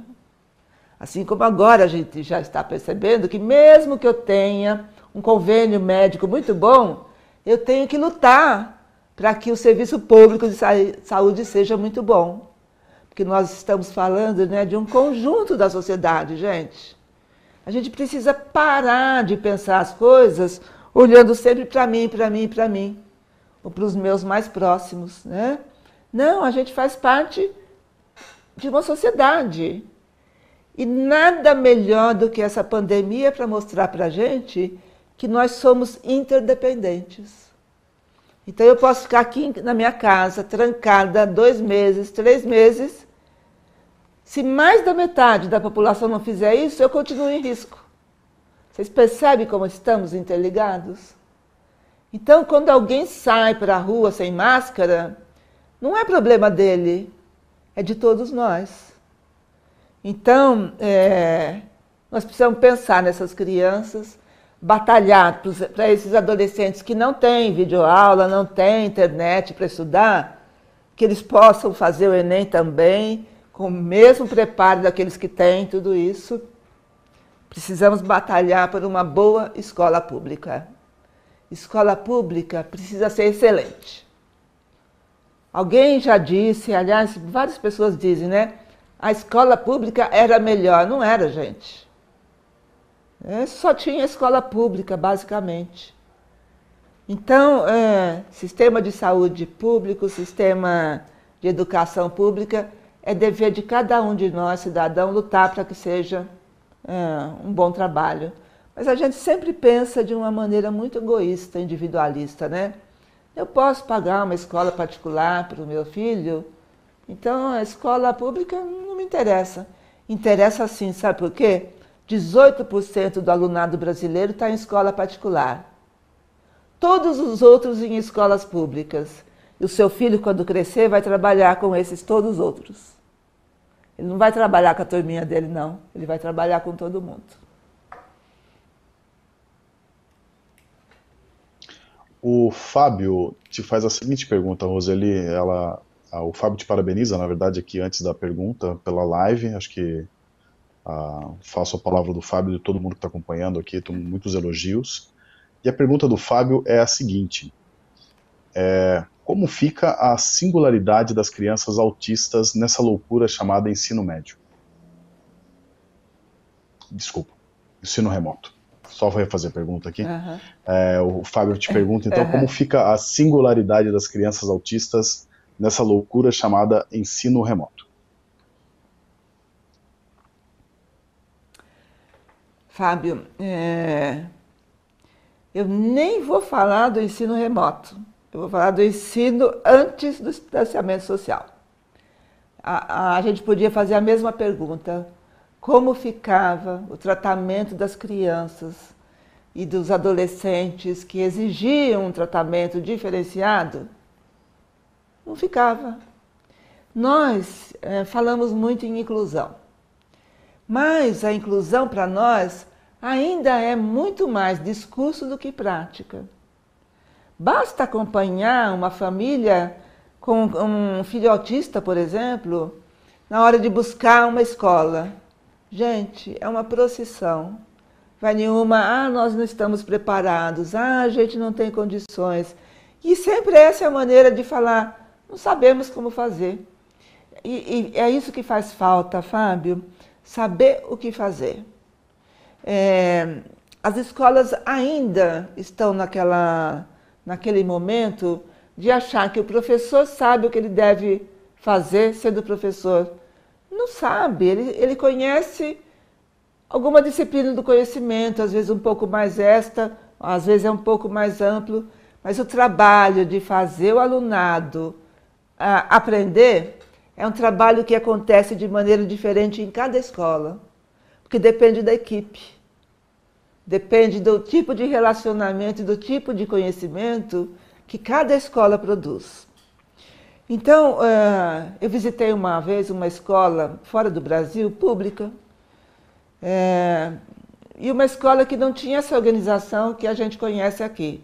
Assim como agora a gente já está percebendo que, mesmo que eu tenha um convênio médico muito bom, eu tenho que lutar para que o serviço público de saúde seja muito bom. Porque nós estamos falando né, de um conjunto da sociedade, gente. A gente precisa parar de pensar as coisas olhando sempre para mim, para mim, para mim, ou para os meus mais próximos, né? Não, a gente faz parte de uma sociedade. E nada melhor do que essa pandemia para mostrar para a gente que nós somos interdependentes. Então eu posso ficar aqui na minha casa, trancada, dois meses, três meses. Se mais da metade da população não fizer isso, eu continuo em risco. Vocês percebem como estamos interligados? Então, quando alguém sai para a rua sem máscara, não é problema dele, é de todos nós. Então, é, nós precisamos pensar nessas crianças, batalhar para esses adolescentes que não têm videoaula, não têm internet para estudar, que eles possam fazer o Enem também, com o mesmo preparo daqueles que têm tudo isso. Precisamos batalhar por uma boa escola pública. Escola pública precisa ser excelente. Alguém já disse, aliás, várias pessoas dizem, né? A escola pública era melhor. Não era, gente. É, só tinha escola pública, basicamente. Então, é, sistema de saúde público, sistema de educação pública, é dever de cada um de nós, cidadão, lutar para que seja é, um bom trabalho. Mas a gente sempre pensa de uma maneira muito egoísta, individualista, né? Eu posso pagar uma escola particular para o meu filho, então a escola pública não me interessa. Interessa sim, sabe por quê? 18% do alunado brasileiro está em escola particular. Todos os outros em escolas públicas. E o seu filho, quando crescer, vai trabalhar com esses todos os outros. Ele não vai trabalhar com a turminha dele, não. Ele vai trabalhar com todo mundo. O Fábio te faz a seguinte pergunta, Roseli. Ela, o Fábio te parabeniza, na verdade, aqui antes da pergunta, pela live. Acho que Ah, faço a palavra do Fábio e de todo mundo que está acompanhando aqui, muitos elogios. E a pergunta do Fábio é a seguinte: é, como fica a singularidade das crianças autistas nessa loucura chamada ensino médio? Desculpa, ensino remoto. Só vou refazer a pergunta aqui. Uhum. É, o Fábio te pergunta, então, uhum. como fica a singularidade das crianças autistas nessa loucura chamada ensino remoto? Fábio, é... eu nem vou falar do ensino remoto. Eu vou falar do ensino antes do distanciamento social. A, a, gente podia fazer a mesma pergunta como ficava o tratamento das crianças e dos adolescentes que exigiam um tratamento diferenciado? Não ficava. Nós é, falamos muito em inclusão, mas a inclusão para nós ainda é muito mais discurso do que prática. Basta acompanhar uma família com um filho autista, por exemplo, na hora de buscar uma escola Gente, é uma procissão. Vai nenhuma, ah, nós não estamos preparados, ah, a gente não tem condições. E sempre essa é a maneira de falar, não sabemos como fazer. E, e é isso que faz falta, Fábio, saber o que fazer. É, as escolas ainda estão naquela, naquele momento de achar que o professor sabe o que ele deve fazer sendo professor. Não sabe, ele, ele conhece alguma disciplina do conhecimento, às vezes um pouco mais esta, às vezes é um pouco mais amplo, mas o trabalho de fazer o alunado uh, aprender é um trabalho que acontece de maneira diferente em cada escola, porque depende da equipe, depende do tipo de relacionamento e do tipo de conhecimento que cada escola produz. Então, uh, eu visitei uma vez uma escola fora do Brasil, pública, é, e uma escola que não tinha essa organização que a gente conhece aqui.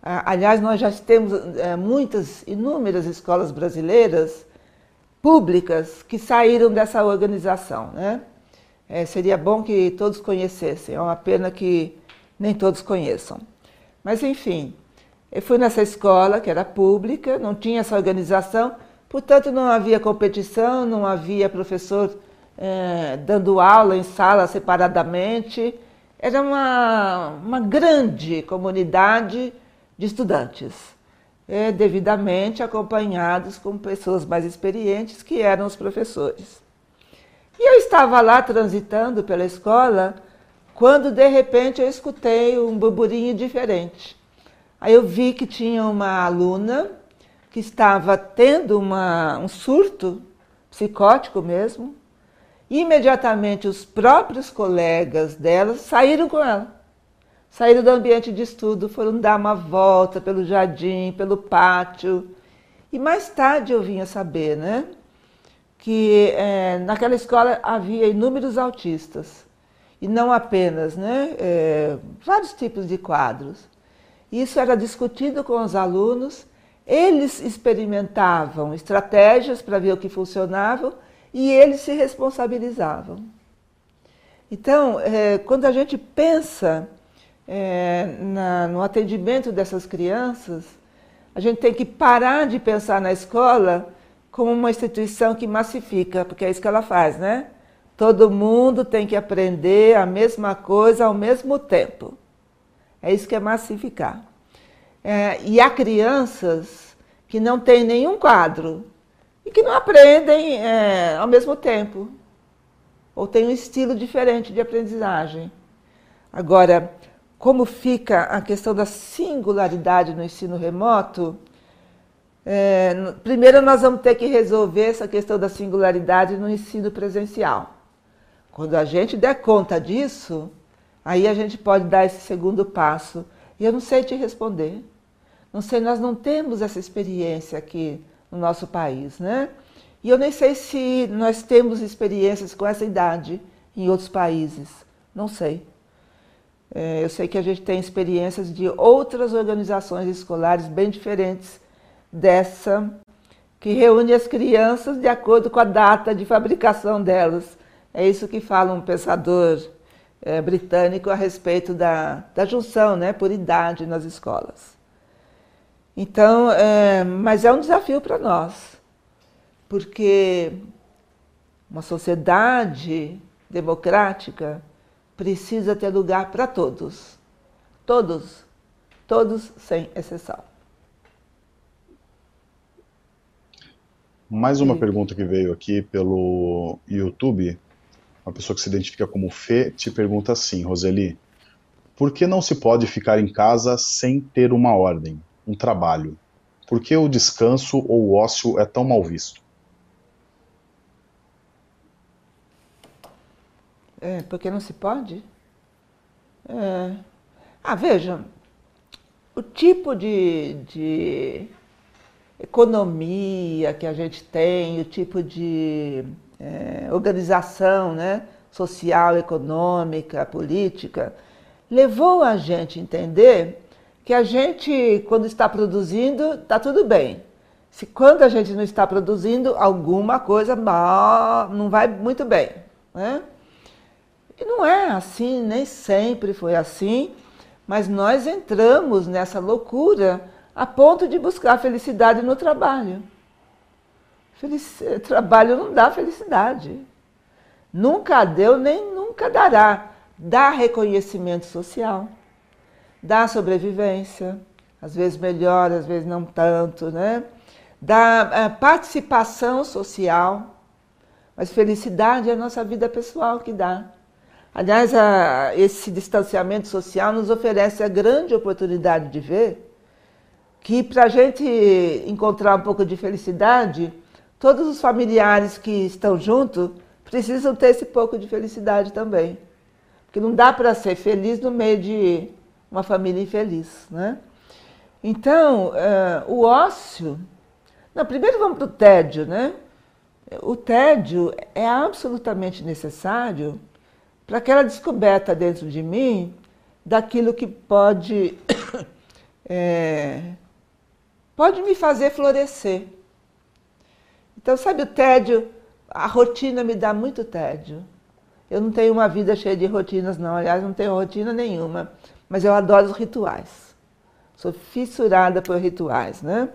aliás, nós já temos é, muitas, inúmeras escolas brasileiras públicas que saíram dessa organização. Né? É, seria bom que todos conhecessem, é uma pena que nem todos conheçam. Mas, enfim, eu fui nessa escola, que era pública, não tinha essa organização, portanto não havia competição, não havia professor é, dando aula em sala separadamente. Era uma, uma grande comunidade de estudantes, é, devidamente acompanhados com pessoas mais experientes, que eram os professores. E eu estava lá transitando pela escola, quando de repente eu escutei um burburinho diferente. Aí eu vi que tinha uma aluna que estava tendo uma, um surto psicótico mesmo. E imediatamente os próprios colegas dela saíram com ela. Saíram do ambiente de estudo, foram dar uma volta pelo jardim, pelo pátio. E mais tarde eu vinha saber, né? Que é, naquela escola havia inúmeros autistas. E não apenas, né? É, vários tipos de quadros. Isso era discutido com os alunos, eles experimentavam estratégias para ver o que funcionava e eles se responsabilizavam. Então, é, quando a gente pensa é, na, no atendimento dessas crianças, a gente tem que parar de pensar na escola como uma instituição que massifica, porque é isso que ela faz, né? Todo mundo tem que aprender a mesma coisa ao mesmo tempo. É isso que é massificar. É, e há crianças que não têm nenhum quadro e que não aprendem é, ao mesmo tempo, ou têm um estilo diferente de aprendizagem. Agora, como fica a questão da singularidade no ensino remoto? É, primeiro, nós vamos ter que resolver essa questão da singularidade no ensino presencial. Quando a gente der conta disso, Aí a gente pode dar esse segundo passo. E eu não sei te responder. Não sei, nós não temos essa experiência aqui no nosso país, né? E eu nem sei se nós temos experiências com essa idade em outros países. Não sei. É, eu sei que a gente tem experiências de outras organizações escolares bem diferentes dessa, que reúne as crianças de acordo com a data de fabricação delas. É isso que fala um pensador é, britânico a respeito da, da junção né, por idade nas escolas. Então, é, mas é um desafio para nós, porque uma sociedade democrática precisa ter lugar para todos. Todos. Todos sem exceção. Mais uma Sim. pergunta que veio aqui pelo YouTube. Uma pessoa que se identifica como Fê te pergunta assim, Roseli: por que não se pode ficar em casa sem ter uma ordem, um trabalho? Por que o descanso ou o ócio é tão mal visto? É, porque não se pode? É. Ah, veja, o tipo de, de economia que a gente tem, o tipo de é, organização né, social, econômica, política, levou a gente a entender que a gente, quando está produzindo, está tudo bem. Se quando a gente não está produzindo, alguma coisa mal, não vai muito bem. Né? E não é assim, nem sempre foi assim, mas nós entramos nessa loucura a ponto de buscar felicidade no trabalho. Felic... Trabalho não dá felicidade. Nunca deu, nem nunca dará. Dá reconhecimento social, dá sobrevivência, às vezes melhor, às vezes não tanto, né? Dá é, participação social, mas felicidade é a nossa vida pessoal que dá. Aliás, a, esse distanciamento social nos oferece a grande oportunidade de ver que para a gente encontrar um pouco de felicidade, todos os familiares que estão juntos precisam ter esse pouco de felicidade também. Porque não dá para ser feliz no meio de uma família infeliz. Né? Então, uh, o ócio. Não, primeiro vamos para o tédio, né? O tédio é absolutamente necessário para aquela descoberta dentro de mim daquilo que pode, é, pode me fazer florescer. Então, sabe o tédio? A rotina me dá muito tédio. Eu não tenho uma vida cheia de rotinas, não. Aliás, não tenho rotina nenhuma. Mas eu adoro os rituais. Sou fissurada por rituais, né?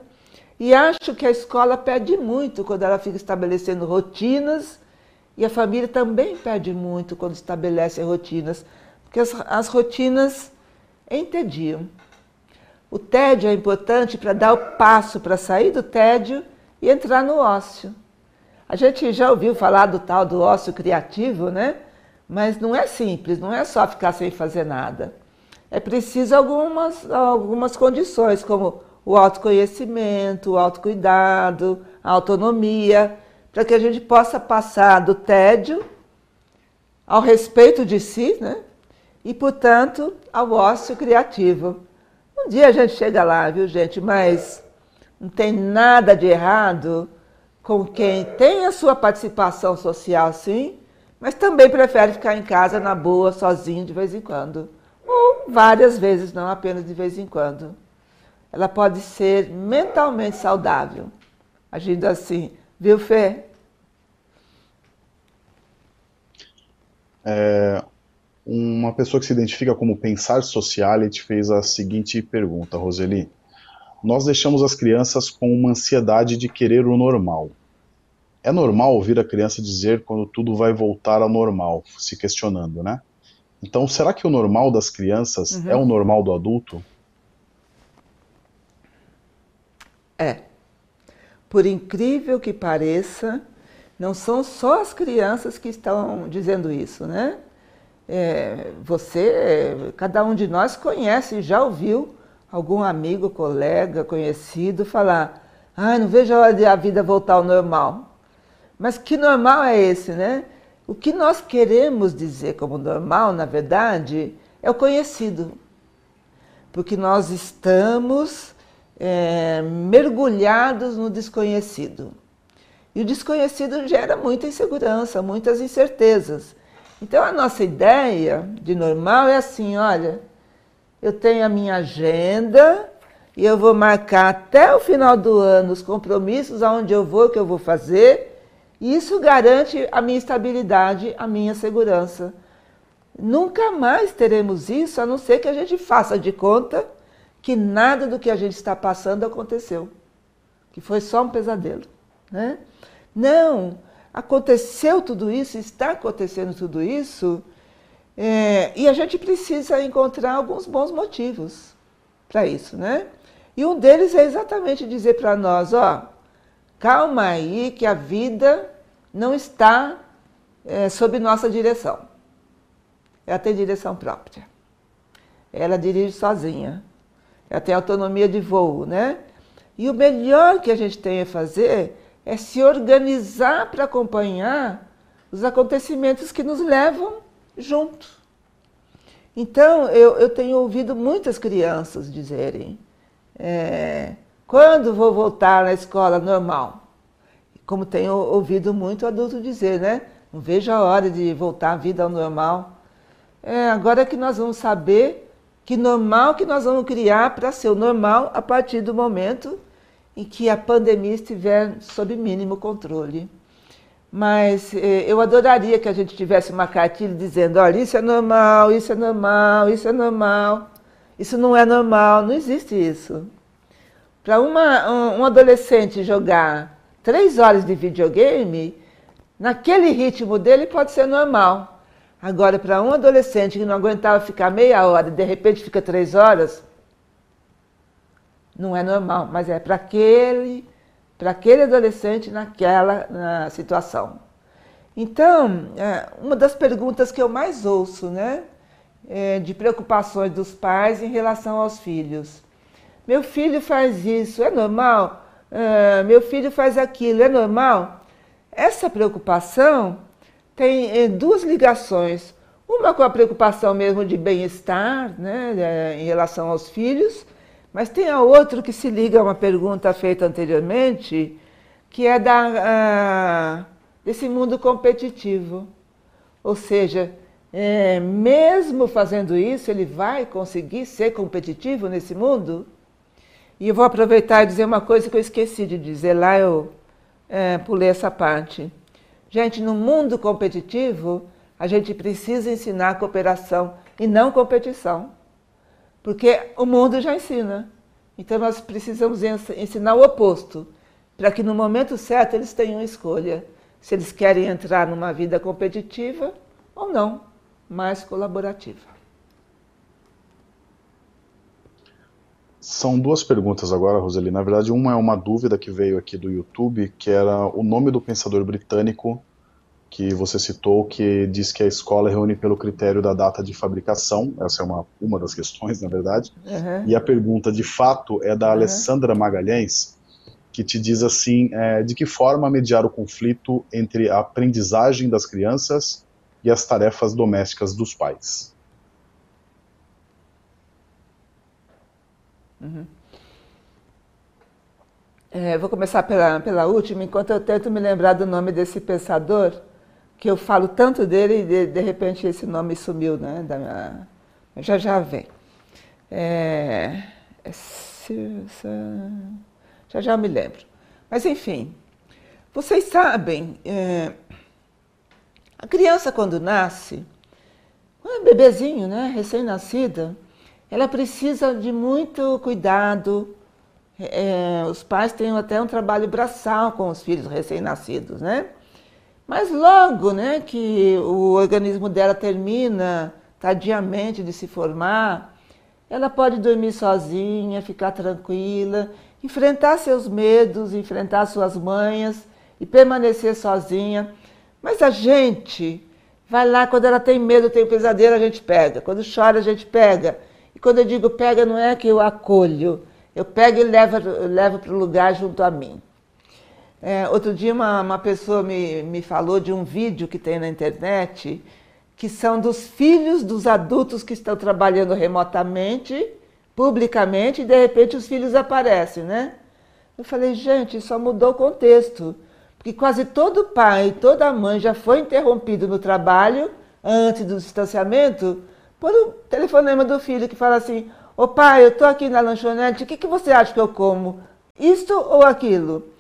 E acho que a escola perde muito quando ela fica estabelecendo rotinas e a família também perde muito quando estabelece rotinas, porque as, as rotinas entediam. O tédio é importante para dar o passo para sair do tédio e entrar no ócio. A gente já ouviu falar do tal do ócio criativo, né? Mas não é simples, não é só ficar sem fazer nada. É preciso algumas, algumas condições, como o autoconhecimento, o autocuidado, a autonomia, para que a gente possa passar do tédio ao respeito de si, né? E, portanto, ao ócio criativo. Um dia a gente chega lá, viu, gente? Mas não tem nada de errado com quem tem a sua participação social, sim, mas também prefere ficar em casa na boa, sozinho de vez em quando. Ou várias vezes, não apenas de vez em quando. Ela pode ser mentalmente saudável, agindo assim. Viu, Fê? É, uma pessoa que se identifica como Pensar Sociality fez a seguinte pergunta, Roseli. Nós deixamos as crianças com uma ansiedade de querer o normal. É normal ouvir a criança dizer quando tudo vai voltar ao normal, se questionando, né? Então, será que o normal das crianças uhum. é o normal do adulto? É. Por incrível que pareça, não são só as crianças que estão dizendo isso, né? É, você, cada um de nós conhece, já ouviu algum amigo, colega, conhecido falar: ah, não vejo a hora de a vida voltar ao normal. Mas que normal é esse, né? O que nós queremos dizer como normal, na verdade, é o conhecido. Porque nós estamos é, mergulhados no desconhecido. E o desconhecido gera muita insegurança, muitas incertezas. Então a nossa ideia de normal é assim: olha, eu tenho a minha agenda e eu vou marcar até o final do ano os compromissos, aonde eu vou, o que eu vou fazer, E isso garante a minha estabilidade, a minha segurança. Nunca mais teremos isso, a não ser que a gente faça de conta que nada do que a gente está passando aconteceu, que foi só um pesadelo. Né? Não, aconteceu tudo isso, está acontecendo tudo isso, é, e a gente precisa encontrar alguns bons motivos para isso, né? E um deles é exatamente dizer para nós, ó, calma aí que a vida não está é, sob nossa direção. Ela tem direção própria. Ela dirige sozinha. Ela tem autonomia de voo, né? E o melhor que a gente tem a fazer é se organizar para acompanhar os acontecimentos que nos levam junto. Então, eu, eu tenho ouvido muitas crianças dizerem: é, quando vou voltar na escola normal? Como tenho ouvido muito adulto dizer, né? Não vejo a hora de voltar à vida ao normal. É, agora que nós vamos saber que normal que nós vamos criar para ser o normal a partir do momento em que a pandemia estiver sob mínimo controle. Mas eh, eu adoraria que a gente tivesse uma cartilha dizendo: olha, isso é normal, isso é normal, isso é normal, isso não é normal. Não existe isso. Para um, um adolescente jogar três horas de videogame, naquele ritmo dele pode ser normal. Agora, para um adolescente que não aguentava ficar meia hora e de repente fica três horas, não é normal, mas é para aquele, para aquele adolescente naquela na situação. Então, é, uma das perguntas que eu mais ouço, né, é de preocupações dos pais em relação aos filhos. Meu filho faz isso, é normal? É, meu filho faz aquilo, é normal? Essa preocupação tem é, duas ligações. Uma com a preocupação mesmo de bem-estar, né, em relação aos filhos, mas tem a outra que se liga a uma pergunta feita anteriormente, que é da, uh, desse mundo competitivo. Ou seja, é, mesmo fazendo isso, ele vai conseguir ser competitivo nesse mundo? E eu vou aproveitar e dizer uma coisa que eu esqueci de dizer lá, eu é, pulei essa parte. Gente, no mundo competitivo, a gente precisa ensinar cooperação e não competição. Porque o mundo já ensina. Então nós precisamos ensinar o oposto, para que no momento certo eles tenham escolha se eles querem entrar numa vida competitiva ou não, mais colaborativa. São duas perguntas agora, Roseli. Na verdade, uma é uma dúvida que veio aqui do YouTube, que era o nome do pensador britânico que você citou, que diz que a escola reúne pelo critério da data de fabricação, essa é uma, uma das questões, na verdade, uhum. e a pergunta de fato é da uhum. Alessandra Magalhães, que te diz assim, é, de que forma mediar o conflito entre a aprendizagem das crianças e as tarefas domésticas dos pais? Uhum. É, vou começar pela, pela última, enquanto eu tento me lembrar do nome desse pensador, que eu falo tanto dele e de, de repente esse nome sumiu, né? Da minha... Já já vem. É... é já já me lembro. Mas enfim, vocês sabem, é... a criança quando nasce, um bebezinho, né, recém-nascida, ela precisa de muito cuidado. É, os pais têm até um trabalho braçal com os filhos recém-nascidos, né? Mas logo né, que o organismo dela termina tadiamente de se formar, ela pode dormir sozinha, ficar tranquila, enfrentar seus medos, enfrentar suas manhas e permanecer sozinha. Mas a gente vai lá, quando ela tem medo, tem pesadelo, a gente pega. Quando chora, a gente pega. E quando eu digo pega, não é que eu acolho, eu pego e levo, levo para o lugar junto a mim. É, outro dia uma, uma pessoa me, me falou de um vídeo que tem na internet que são dos filhos dos adultos que estão trabalhando remotamente, publicamente, e de repente os filhos aparecem, né? Eu falei, gente, só mudou o contexto. Porque quase todo pai, toda mãe já foi interrompido no trabalho antes do distanciamento por um telefonema do filho que fala assim: Ô pai, eu estou aqui na lanchonete, o que, que você acha que eu como? Isto ou aquilo?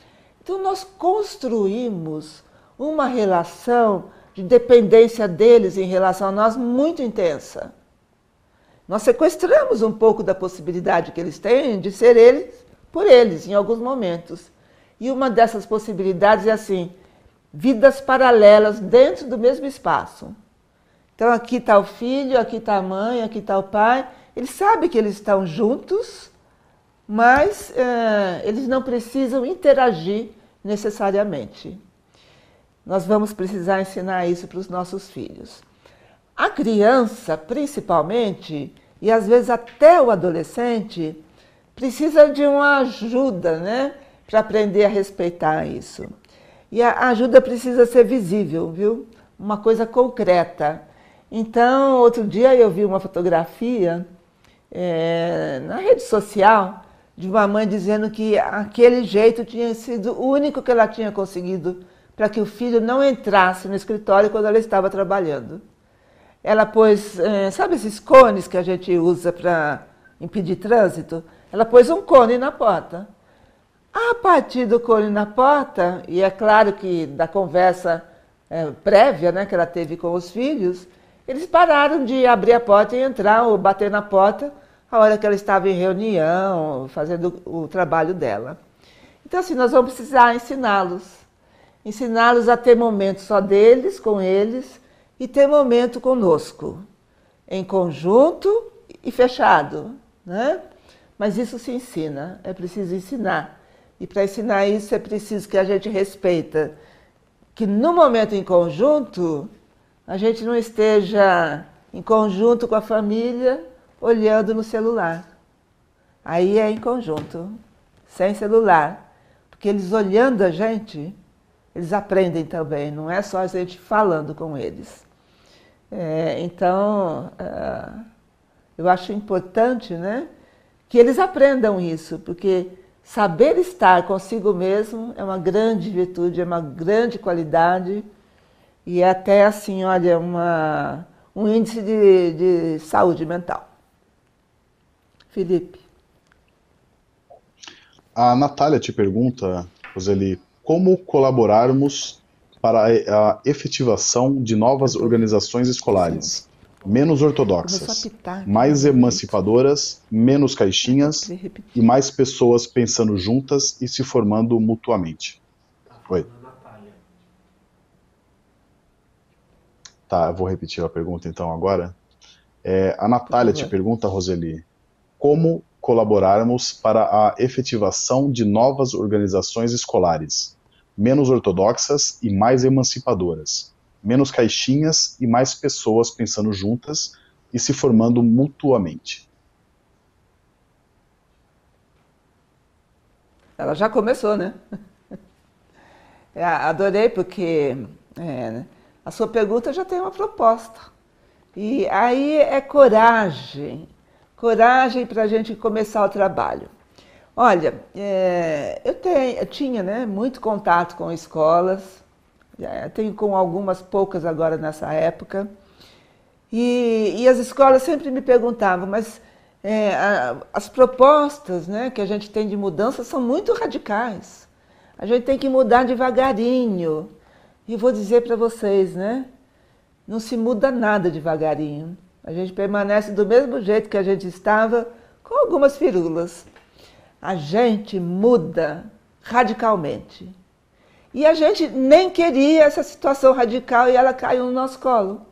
Então, nós construímos uma relação de dependência deles em relação a nós muito intensa. Nós sequestramos um pouco da possibilidade que eles têm de ser eles por eles em alguns momentos. E uma dessas possibilidades é assim: vidas paralelas dentro do mesmo espaço. Então aqui está o filho, aqui está a mãe, aqui está o pai. Eles sabem que eles estão juntos, mas é, eles não precisam interagir necessariamente. Nós vamos precisar ensinar isso para os nossos filhos. A criança, principalmente, e às vezes até o adolescente, precisa de uma ajuda, né, para aprender a respeitar isso. E a ajuda precisa ser visível, viu? Uma coisa concreta. Então, outro dia eu vi uma fotografia é, na rede social de uma mãe dizendo que aquele jeito tinha sido o único que ela tinha conseguido para que o filho não entrasse no escritório quando ela estava trabalhando. Ela pôs, é, sabe esses cones que a gente usa para impedir trânsito? Ela pôs um cone na porta. A partir do cone na porta, e é claro que da conversa é, prévia né, que ela teve com os filhos, eles pararam de abrir a porta e entrar ou bater na porta a hora que ela estava em reunião, fazendo o trabalho dela. Então, assim, nós vamos precisar ensiná-los. Ensiná-los a ter momentos só deles, com eles, e ter momento conosco, em conjunto e fechado. Né? Mas isso se ensina, é preciso ensinar. E para ensinar isso é preciso que a gente respeita que no momento em conjunto a gente não esteja em conjunto com a família olhando no celular. Aí é em conjunto, sem celular. Porque eles olhando a gente, eles aprendem também, não é só a gente falando com eles. É, então, é, eu acho importante né, que eles aprendam isso, porque saber estar consigo mesmo é uma grande virtude, é uma grande qualidade e é até assim, olha, uma, um índice de, de saúde mental. Felipe. A Natália te pergunta, Roseli, como colaborarmos para a efetivação de novas organizações escolares, menos ortodoxas, mais emancipadoras, menos caixinhas e mais pessoas pensando juntas e se formando mutuamente. Oi. Tá, eu vou repetir a pergunta então agora. É, a Natália te pergunta, Roseli, como colaborarmos para a efetivação de novas organizações escolares, menos ortodoxas e mais emancipadoras, menos caixinhas e mais pessoas pensando juntas e se formando mutuamente. Ela já começou, né? É, adorei porque é, a sua pergunta já tem uma proposta. E aí é coragem, coragem para a gente começar o trabalho. Olha, é, eu, tenho, eu tinha né, muito contato com escolas, tenho com algumas poucas agora nessa época. E, e as escolas sempre me perguntavam, mas é, a, as propostas né, que a gente tem de mudança são muito radicais. A gente tem que mudar devagarinho. E vou dizer para vocês, né? Não se muda nada devagarinho. A gente permanece do mesmo jeito que a gente estava, com algumas firulas. A gente muda radicalmente. E a gente nem queria essa situação radical e ela caiu no nosso colo.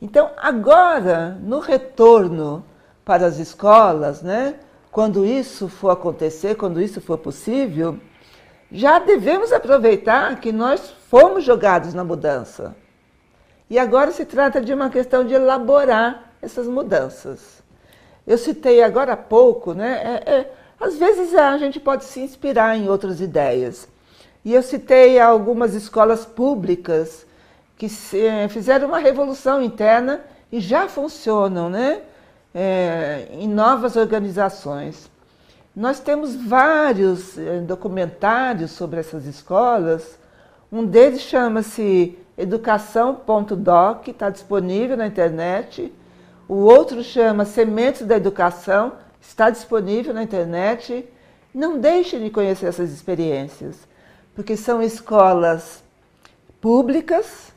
Então, agora, no retorno para as escolas, né, quando isso for acontecer, quando isso for possível, já devemos aproveitar que nós fomos jogados na mudança. E agora se trata de uma questão de elaborar essas mudanças. Eu citei agora há pouco, né? É, é, às vezes a gente pode se inspirar em outras ideias. E eu citei algumas escolas públicas que se, eh, fizeram uma revolução interna e já funcionam né? É, em novas organizações. Nós temos vários eh, documentários sobre essas escolas. Um deles chama-se Educação.doc, está disponível na internet. O outro chama Sementes da Educação, está disponível na internet. Não deixem de conhecer essas experiências porque são escolas públicas,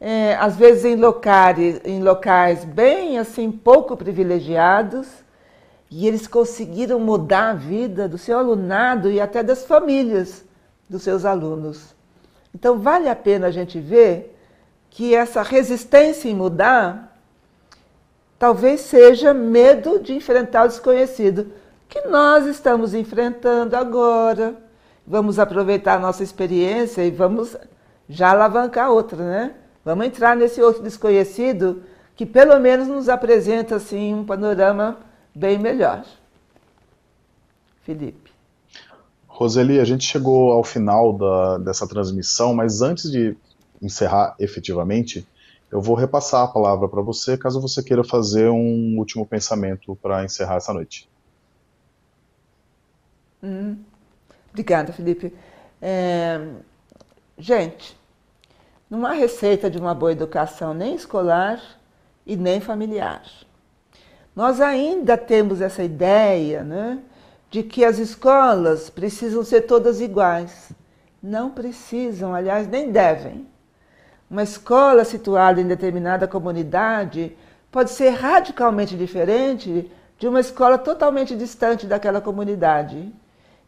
é, às vezes em locais, em locais bem assim pouco privilegiados, e eles conseguiram mudar a vida do seu alunado e até das famílias dos seus alunos. Então vale a pena a gente ver que essa resistência em mudar talvez seja medo de enfrentar o desconhecido, que nós estamos enfrentando agora. Vamos aproveitar a nossa experiência e vamos já alavancar outra, né? Vamos entrar nesse outro desconhecido que pelo menos nos apresenta assim um panorama bem melhor. Felipe. Roseli, a gente chegou ao final da, dessa transmissão, mas antes de encerrar efetivamente, eu vou repassar a palavra para você, caso você queira fazer um último pensamento para encerrar essa noite. Hum. Obrigada, Felipe. É... Gente, não há receita de uma boa educação nem escolar e nem familiar. Nós ainda temos essa ideia né, de que as escolas precisam ser todas iguais. Não precisam, aliás, nem devem. Uma escola situada em determinada comunidade pode ser radicalmente diferente de uma escola totalmente distante daquela comunidade.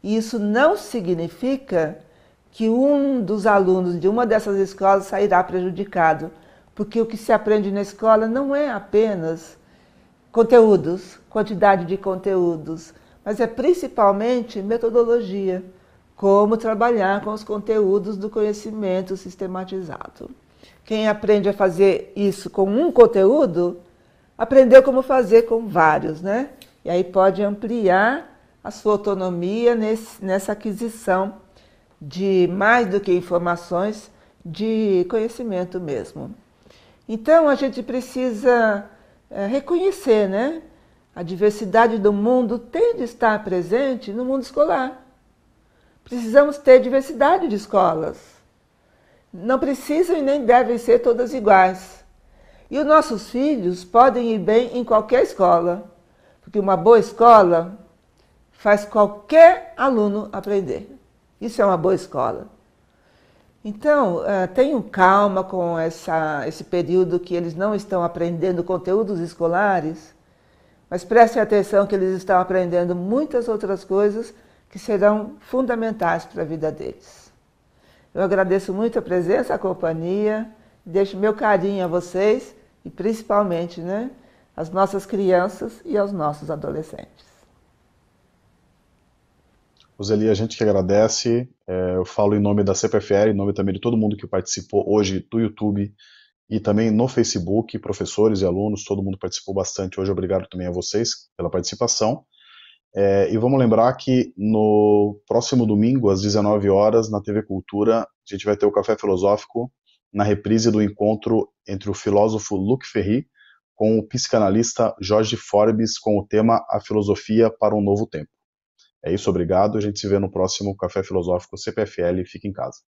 E isso não significa que um dos alunos de uma dessas escolas sairá prejudicado, porque o que se aprende na escola não é apenas conteúdos, quantidade de conteúdos, mas é principalmente metodologia, como trabalhar com os conteúdos do conhecimento sistematizado. Quem aprende a fazer isso com um conteúdo, aprendeu como fazer com vários, né? E aí pode ampliar a sua autonomia nesse, nessa aquisição de mais do que informações, de conhecimento mesmo. Então a gente precisa é, reconhecer, né? A diversidade do mundo tem de estar presente no mundo escolar. Precisamos ter diversidade de escolas. Não precisam e nem devem ser todas iguais. E os nossos filhos podem ir bem em qualquer escola, porque uma boa escola faz qualquer aluno aprender. Isso é uma boa escola. Então, uh, tenham calma com essa, esse período que eles não estão aprendendo conteúdos escolares, mas prestem atenção que eles estão aprendendo muitas outras coisas que serão fundamentais para a vida deles. Eu agradeço muito a presença, a companhia, deixo meu carinho a vocês e principalmente né, às nossas crianças e aos nossos adolescentes. Roseli, a gente que agradece. É, eu falo em nome da CPFL, em nome também de todo mundo que participou hoje do YouTube e também no Facebook, professores e alunos, todo mundo participou bastante hoje. Obrigado também a vocês pela participação. É, e vamos lembrar que no próximo domingo, às 19 horas, na TV Cultura, a gente vai ter o Café Filosófico na reprise do encontro entre o filósofo Luc Ferry com o psicanalista Jorge Forbes com o tema A Filosofia para um Novo Tempo. É isso, obrigado. A gente se vê no próximo Café Filosófico CPFL. Fique em casa.